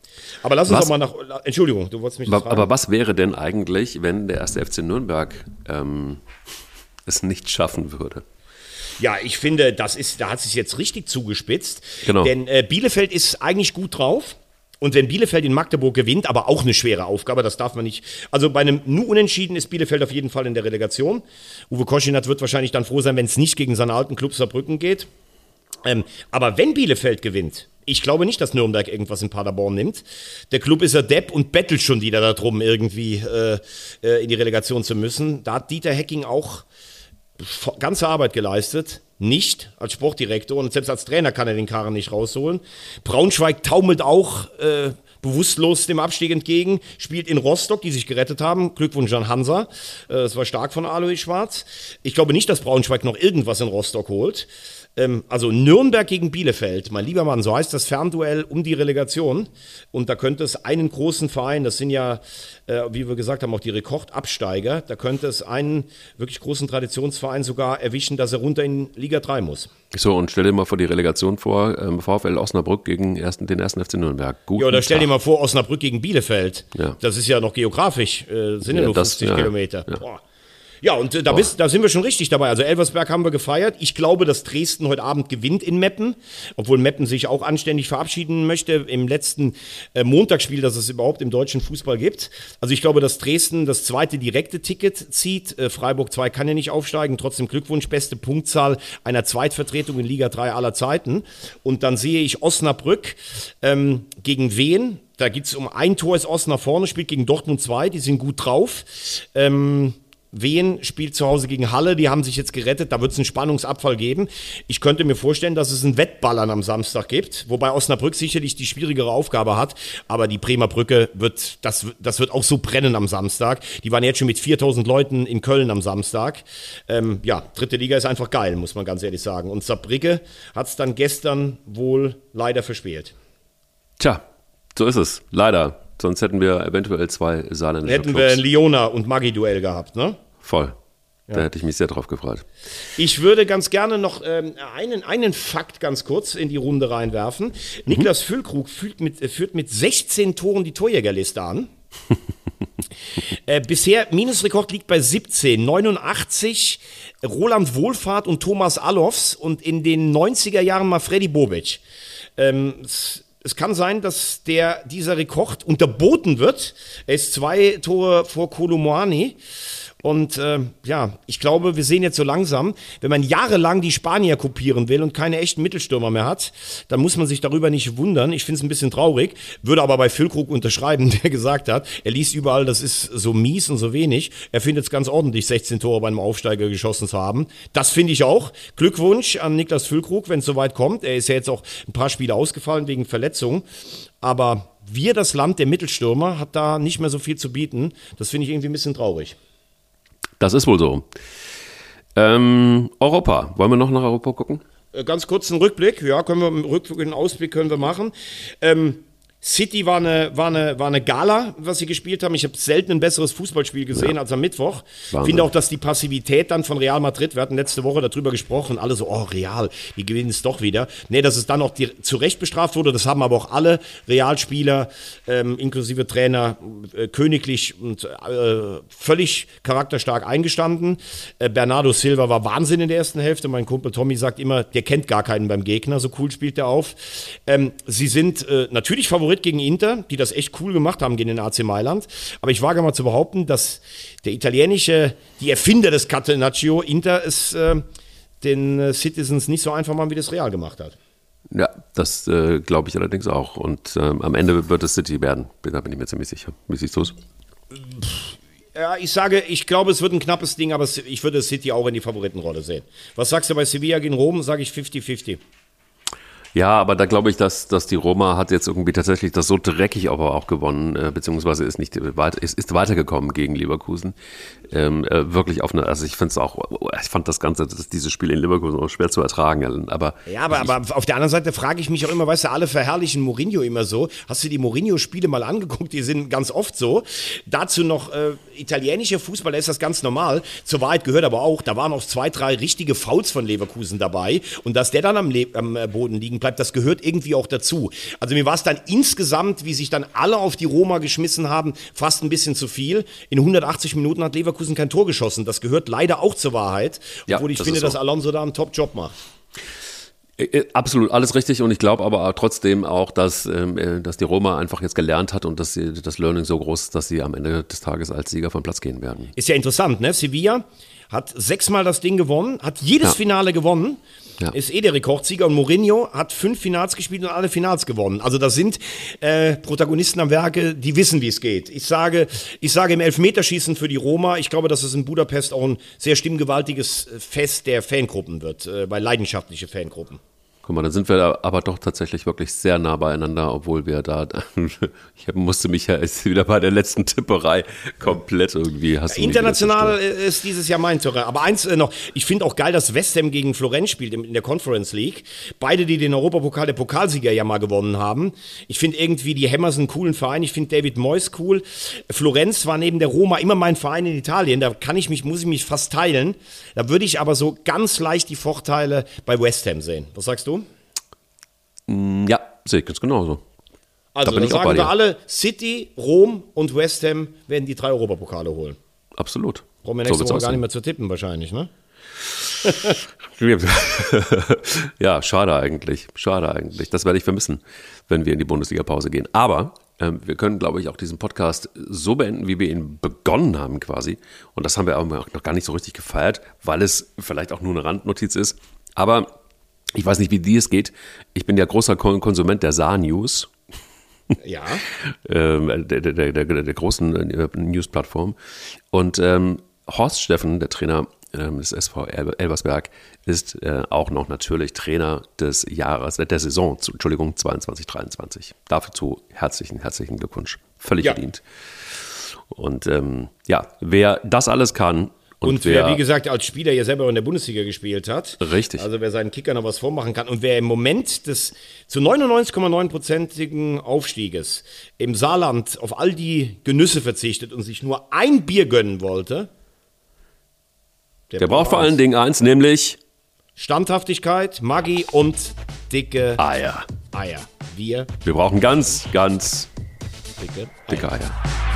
[SPEAKER 2] Aber lass uns was, doch mal nach. Entschuldigung, du wolltest mich
[SPEAKER 1] aber, aber was wäre denn eigentlich, wenn der erste FC Nürnberg ähm, es nicht schaffen würde?
[SPEAKER 2] Ja, ich finde, das ist, da hat es sich jetzt richtig zugespitzt. Genau. Denn äh, Bielefeld ist eigentlich gut drauf. Und wenn Bielefeld in Magdeburg gewinnt, aber auch eine schwere Aufgabe, das darf man nicht. Also bei einem nur Unentschieden ist Bielefeld auf jeden Fall in der Relegation. Uwe Koschinat wird wahrscheinlich dann froh sein, wenn es nicht gegen seinen alten Club Saarbrücken geht. Ähm, aber wenn Bielefeld gewinnt, ich glaube nicht, dass Nürnberg irgendwas in Paderborn nimmt. Der Club ist ja Depp und bettelt schon wieder darum, irgendwie äh, äh, in die Relegation zu müssen. Da hat Dieter Hecking auch ganze Arbeit geleistet nicht als Sportdirektor und selbst als Trainer kann er den Karren nicht rausholen. Braunschweig taumelt auch äh, bewusstlos dem Abstieg entgegen, spielt in Rostock, die sich gerettet haben. Glückwunsch an Hansa. Äh, das war stark von Alois Schwarz. Ich glaube nicht, dass Braunschweig noch irgendwas in Rostock holt. Ähm, also Nürnberg gegen Bielefeld, mein lieber Mann, so heißt das Fernduell um die Relegation. Und da könnte es einen großen Verein, das sind ja, äh, wie wir gesagt haben, auch die Rekordabsteiger, da könnte es einen wirklich großen Traditionsverein sogar erwischen, dass er runter in Liga 3 muss.
[SPEAKER 1] So, und stell dir mal vor die Relegation vor, ähm, VfL Osnabrück gegen ersten, den ersten FC Nürnberg.
[SPEAKER 2] Guten ja, oder stell dir mal vor, Osnabrück gegen Bielefeld. Ja. Das ist ja noch geografisch, äh, sind ja, ja nur 50 das, ja, Kilometer. Boah. Ja, und äh, da, bist, da sind wir schon richtig dabei. Also Elversberg haben wir gefeiert. Ich glaube, dass Dresden heute Abend gewinnt in Meppen, obwohl Meppen sich auch anständig verabschieden möchte im letzten äh, Montagsspiel, das es überhaupt im deutschen Fußball gibt. Also ich glaube, dass Dresden das zweite direkte Ticket zieht. Äh, Freiburg 2 kann ja nicht aufsteigen. Trotzdem Glückwunsch, beste Punktzahl einer Zweitvertretung in Liga 3 aller Zeiten. Und dann sehe ich Osnabrück ähm, gegen Wien. Da geht es um ein Tor, ist Osnabrück vorne, spielt gegen Dortmund 2, die sind gut drauf. Ähm, Wien spielt zu Hause gegen Halle, die haben sich jetzt gerettet, da wird es einen Spannungsabfall geben. Ich könnte mir vorstellen, dass es einen Wettballern am Samstag gibt, wobei Osnabrück sicherlich die schwierigere Aufgabe hat, aber die Bremer Brücke wird, das, das wird auch so brennen am Samstag. Die waren jetzt schon mit 4000 Leuten in Köln am Samstag. Ähm, ja, dritte Liga ist einfach geil, muss man ganz ehrlich sagen. Und Saarbrücke hat es dann gestern wohl leider verspielt.
[SPEAKER 1] Tja, so ist es, leider. Sonst hätten wir eventuell zwei saarländische
[SPEAKER 2] Hätten wir ein Liona und Maggi-Duell gehabt, ne?
[SPEAKER 1] Voll. Da hätte ich mich sehr drauf gefreut.
[SPEAKER 2] Ich würde ganz gerne noch ähm, einen, einen Fakt ganz kurz in die Runde reinwerfen. Niklas Füllkrug führt mit, äh, führt mit 16 Toren die Torjägerliste an. äh, bisher Minusrekord liegt bei 17, 89 Roland Wohlfahrt und Thomas Allofs und in den 90er Jahren mal Freddy Bobic. Ähm, es, es kann sein, dass der, dieser Rekord unterboten wird. Er ist zwei Tore vor Kolomoani. Und äh, ja, ich glaube, wir sehen jetzt so langsam, wenn man jahrelang die Spanier kopieren will und keine echten Mittelstürmer mehr hat, dann muss man sich darüber nicht wundern. Ich finde es ein bisschen traurig, würde aber bei Füllkrug unterschreiben, der gesagt hat, er liest überall, das ist so mies und so wenig. Er findet es ganz ordentlich, 16 Tore bei einem Aufsteiger geschossen zu haben. Das finde ich auch. Glückwunsch an Niklas Füllkrug, wenn es soweit kommt. Er ist ja jetzt auch ein paar Spiele ausgefallen wegen Verletzungen. Aber wir, das Land der Mittelstürmer, hat da nicht mehr so viel zu bieten. Das finde ich irgendwie ein bisschen traurig.
[SPEAKER 1] Das ist wohl so. Ähm, Europa. Wollen wir noch nach Europa gucken?
[SPEAKER 2] Äh, Ganz kurz einen Rückblick. Ja, können wir einen Rückblick, einen Ausblick können wir machen. Ähm, City war eine, war, eine, war eine Gala, was sie gespielt haben. Ich habe selten ein besseres Fußballspiel gesehen als am Mittwoch.
[SPEAKER 1] Wahnsinn.
[SPEAKER 2] Finde auch, dass die Passivität dann von Real Madrid, wir hatten letzte Woche darüber gesprochen, alle so, oh, Real, die gewinnen es doch wieder. Nee, dass es dann auch die, zu Recht bestraft wurde, das haben aber auch alle Realspieler, ähm, inklusive Trainer, äh, königlich und äh, völlig charakterstark eingestanden. Äh, Bernardo Silva war Wahnsinn in der ersten Hälfte. Mein Kumpel Tommy sagt immer, der kennt gar keinen beim Gegner, so cool spielt er auf. Ähm, sie sind äh, natürlich Favorit gegen Inter, die das echt cool gemacht haben gegen den AC Mailand. Aber ich wage mal zu behaupten, dass der italienische, die Erfinder des Catenaccio, Inter, es äh, den äh, Citizens nicht so einfach machen, wie das Real gemacht hat.
[SPEAKER 1] Ja, das äh, glaube ich allerdings auch. Und ähm, am Ende wird es City werden. Da bin ich mir ziemlich sicher. Wie siehst du es?
[SPEAKER 2] Ja, ich sage, ich glaube, es wird ein knappes Ding, aber ich würde City auch in die Favoritenrolle sehen. Was sagst du bei Sevilla gegen Rom? Sage ich 50-50.
[SPEAKER 1] Ja, aber da glaube ich, dass, dass die Roma hat jetzt irgendwie tatsächlich das so dreckig aber auch gewonnen, äh, beziehungsweise ist nicht weit, ist, ist weitergekommen gegen Leverkusen. Ähm, äh, wirklich auf eine, also ich finde es auch, ich fand das Ganze, das, dieses Spiel in Leverkusen auch schwer zu ertragen. Aber
[SPEAKER 2] Ja, aber,
[SPEAKER 1] ich,
[SPEAKER 2] aber auf der anderen Seite frage ich mich auch immer, weißt du, alle verherrlichen Mourinho immer so. Hast du die Mourinho-Spiele mal angeguckt? Die sind ganz oft so. Dazu noch äh, italienischer Fußball, da ist das ganz normal. Zur Wahrheit gehört aber auch, da waren auch zwei, drei richtige Fouls von Leverkusen dabei. Und dass der dann am, Le am äh, Boden liegen bleibt, das gehört irgendwie auch dazu. Also mir war es dann insgesamt, wie sich dann alle auf die Roma geschmissen haben, fast ein bisschen zu viel. In 180 Minuten hat Leverkusen kein Tor geschossen. Das gehört leider auch zur Wahrheit.
[SPEAKER 1] Ja,
[SPEAKER 2] obwohl ich
[SPEAKER 1] das
[SPEAKER 2] finde,
[SPEAKER 1] so.
[SPEAKER 2] dass Alonso da einen Top-Job macht.
[SPEAKER 1] Äh, äh, Absolut, alles richtig und ich glaube aber trotzdem auch, dass, ähm, äh, dass die Roma einfach jetzt gelernt hat und dass sie, das Learning so groß ist, dass sie am Ende des Tages als Sieger vom Platz gehen werden.
[SPEAKER 2] Ist ja interessant, ne? Sevilla hat sechsmal das Ding gewonnen, hat jedes
[SPEAKER 1] Ja.
[SPEAKER 2] Finale gewonnen,
[SPEAKER 1] Ja.
[SPEAKER 2] ist eh der Rekordsieger und Mourinho hat fünf Finals gespielt und alle Finals gewonnen. Also das sind äh, Protagonisten am Werke, die wissen, wie es geht. Ich sage, ich sage im Elfmeterschießen für die Roma, ich glaube, dass es in Budapest auch ein sehr stimmgewaltiges äh, Fest der Fangruppen wird, äh, bei leidenschaftliche Fangruppen.
[SPEAKER 1] Guck mal, dann sind wir aber doch tatsächlich wirklich sehr nah beieinander, obwohl wir da, ich musste mich ja jetzt wieder bei der letzten Tipperei komplett irgendwie, hast
[SPEAKER 2] International ist dieses Jahr mein Terrain. Aber eins äh, noch, ich finde auch geil, dass West Ham gegen Florenz spielt in der Conference League. Beide, die den Europapokal der Pokalsieger ja mal gewonnen haben. Ich finde irgendwie, die Hammers einen coolen Verein. Ich finde David Moyes cool. Florenz war neben der Roma immer mein Verein in Italien. Da kann ich mich, muss ich mich fast teilen. Da würde ich aber so ganz leicht die Vorteile bei West Ham sehen. Was sagst du?
[SPEAKER 1] Ja, sehe ich ganz genauso.
[SPEAKER 2] Also,
[SPEAKER 1] bin
[SPEAKER 2] dann sagen wir alle, City, Rom und West Ham werden die drei Europapokale holen.
[SPEAKER 1] Absolut.
[SPEAKER 2] Brauchen wir
[SPEAKER 1] So
[SPEAKER 2] nächste
[SPEAKER 1] wird's
[SPEAKER 2] Woche gar nicht mehr zu tippen wahrscheinlich, ne?
[SPEAKER 1] ja, schade eigentlich. Schade eigentlich. Das werde ich vermissen, wenn wir in die Bundesliga-Pause gehen. Aber ähm, wir können, glaube ich, auch diesen Podcast so beenden, wie wir ihn begonnen haben quasi. Und das haben wir aber noch gar nicht so richtig gefeiert, weil es vielleicht auch nur eine Randnotiz ist. Aber ich weiß nicht, wie dir es geht. Ich bin ja großer Kon- Konsument der Saar-News
[SPEAKER 2] Ja.
[SPEAKER 1] ähm, der, der, der, der, großen äh, News-Plattform. Und ähm, Horst Steffen, der Trainer ähm, des SV El- Elversberg, ist äh, auch noch natürlich Trainer des Jahres, der Saison, zu, Entschuldigung, 22, 23. Dazu herzlichen, herzlichen Glückwunsch. Völlig
[SPEAKER 2] Ja.
[SPEAKER 1] verdient. Und ähm, ja, wer das alles kann und,
[SPEAKER 2] Und, wer, wie gesagt, als Spieler ja selber in der Bundesliga gespielt hat.
[SPEAKER 1] Richtig.
[SPEAKER 2] Also wer seinen Kicker noch was vormachen kann. Und wer im Moment des zu 99,9%igen Aufstieges im Saarland auf all die Genüsse verzichtet und sich nur ein Bier gönnen wollte,
[SPEAKER 1] der braucht vor allen Dingen eins, nämlich
[SPEAKER 2] Standhaftigkeit, Maggi und dicke
[SPEAKER 1] Eier.
[SPEAKER 2] Eier. Wir
[SPEAKER 1] Wir brauchen ganz, ganz
[SPEAKER 2] dicke Eier.
[SPEAKER 1] dicke Eier.